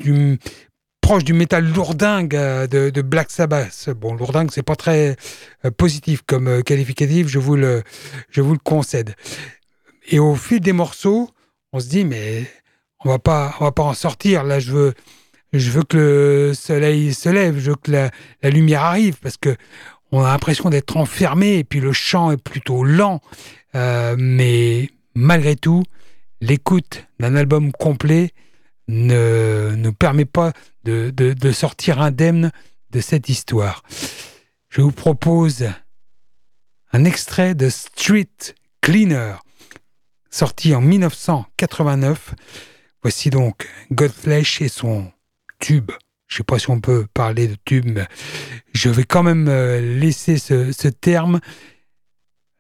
proche du métal lourdingue euh, de, Black Sabbath. Bon, lourdingue, c'est pas très euh, positif comme qualificatif, je vous le, je vous le concède. Et au fil des morceaux, on se dit, mais on va pas, on va pas en sortir. Là, je veux, je veux que le soleil se lève, je veux que la, lumière arrive, parce que on a l'impression d'être enfermé, et puis le chant est plutôt lent. Euh, mais malgré tout, l'écoute d'un album complet ne nous permet pas de, de sortir indemne de cette histoire. Je vous propose un extrait de Street Cleaner, sorti en 1989. Voici donc Godflesh et son tube. Je sais pas si on peut parler de tube, mais je vais quand même euh, laisser ce, ce terme.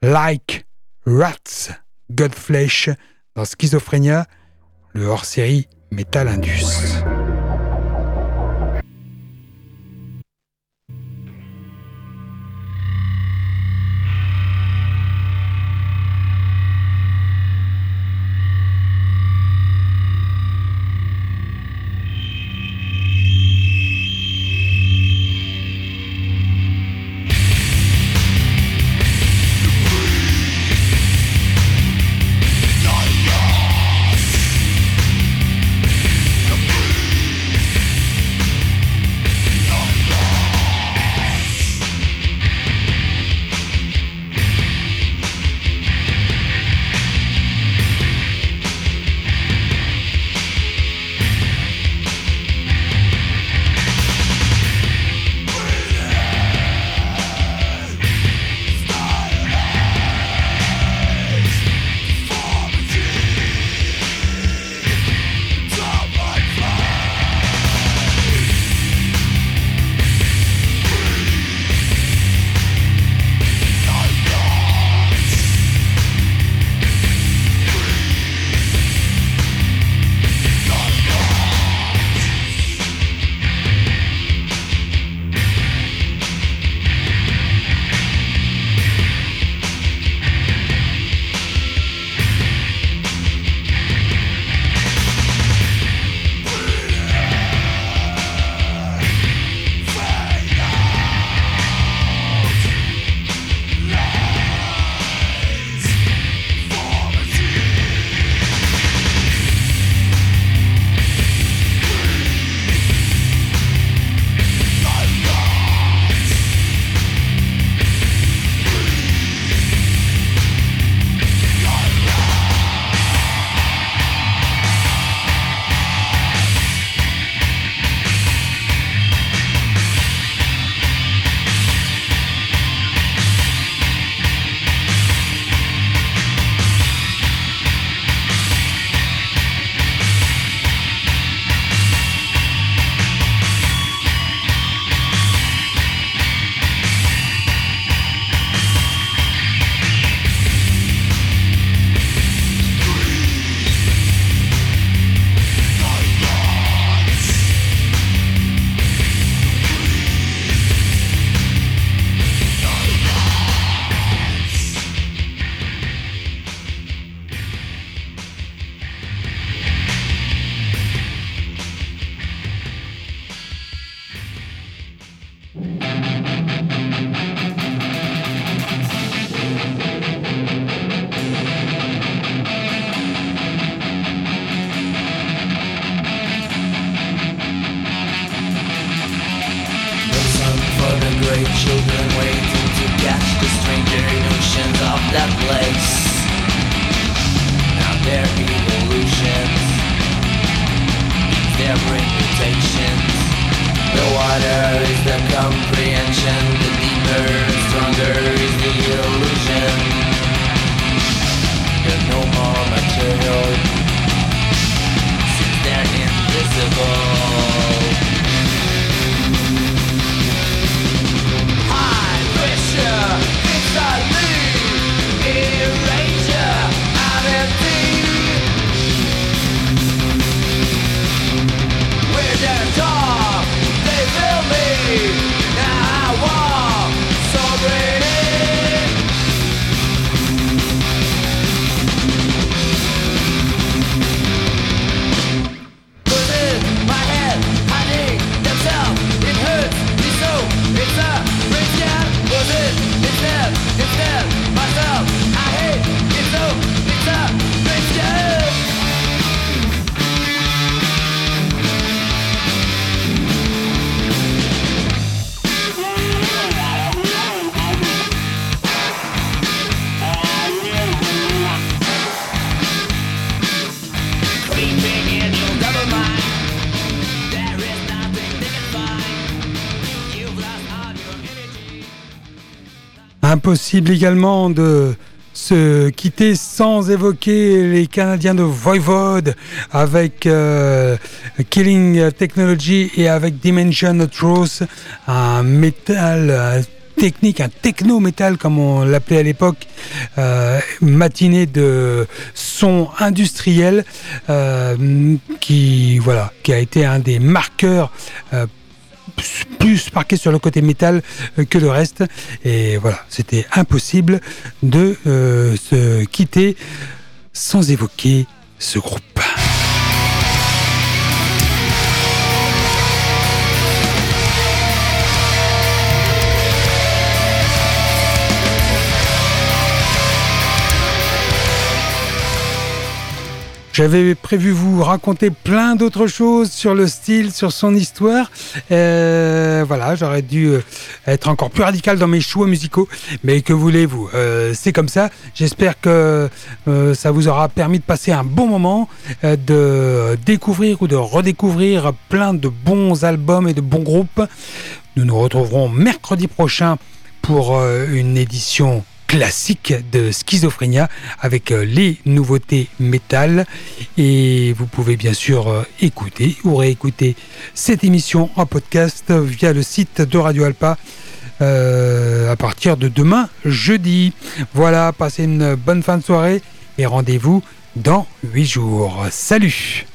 Like Rats, Godflesh, dans Schizophrénia, le hors-série Metal Indus. Impossible également de se quitter sans évoquer les Canadiens de Voivode avec euh, Killing Technology et avec Dimension Truth, un métal technique, un techno-métal comme on l'appelait à l'époque, euh, matinée de son industriel euh, qui voilà qui a été un des marqueurs plus marqué sur le côté métal euh, que le reste. Et voilà, c'était impossible de euh, se quitter sans évoquer ce groupe. J'avais prévu vous raconter plein d'autres choses sur le style, sur son histoire. Euh, voilà, j'aurais dû euh, être encore plus radical dans mes choix musicaux, mais que voulez-vous euh, C'est comme ça. J'espère que ça vous aura permis de passer un bon moment, de découvrir ou de redécouvrir plein de bons albums et de bons groupes. Nous nous retrouverons mercredi prochain pour une édition classique de Schizophrénia avec euh, les nouveautés métal. Et vous pouvez bien sûr euh, écouter ou réécouter cette émission en podcast via le site de Radio Alpa. Euh, à partir de demain jeudi. Voilà, passez une bonne fin de soirée et rendez-vous dans 8 jours. Salut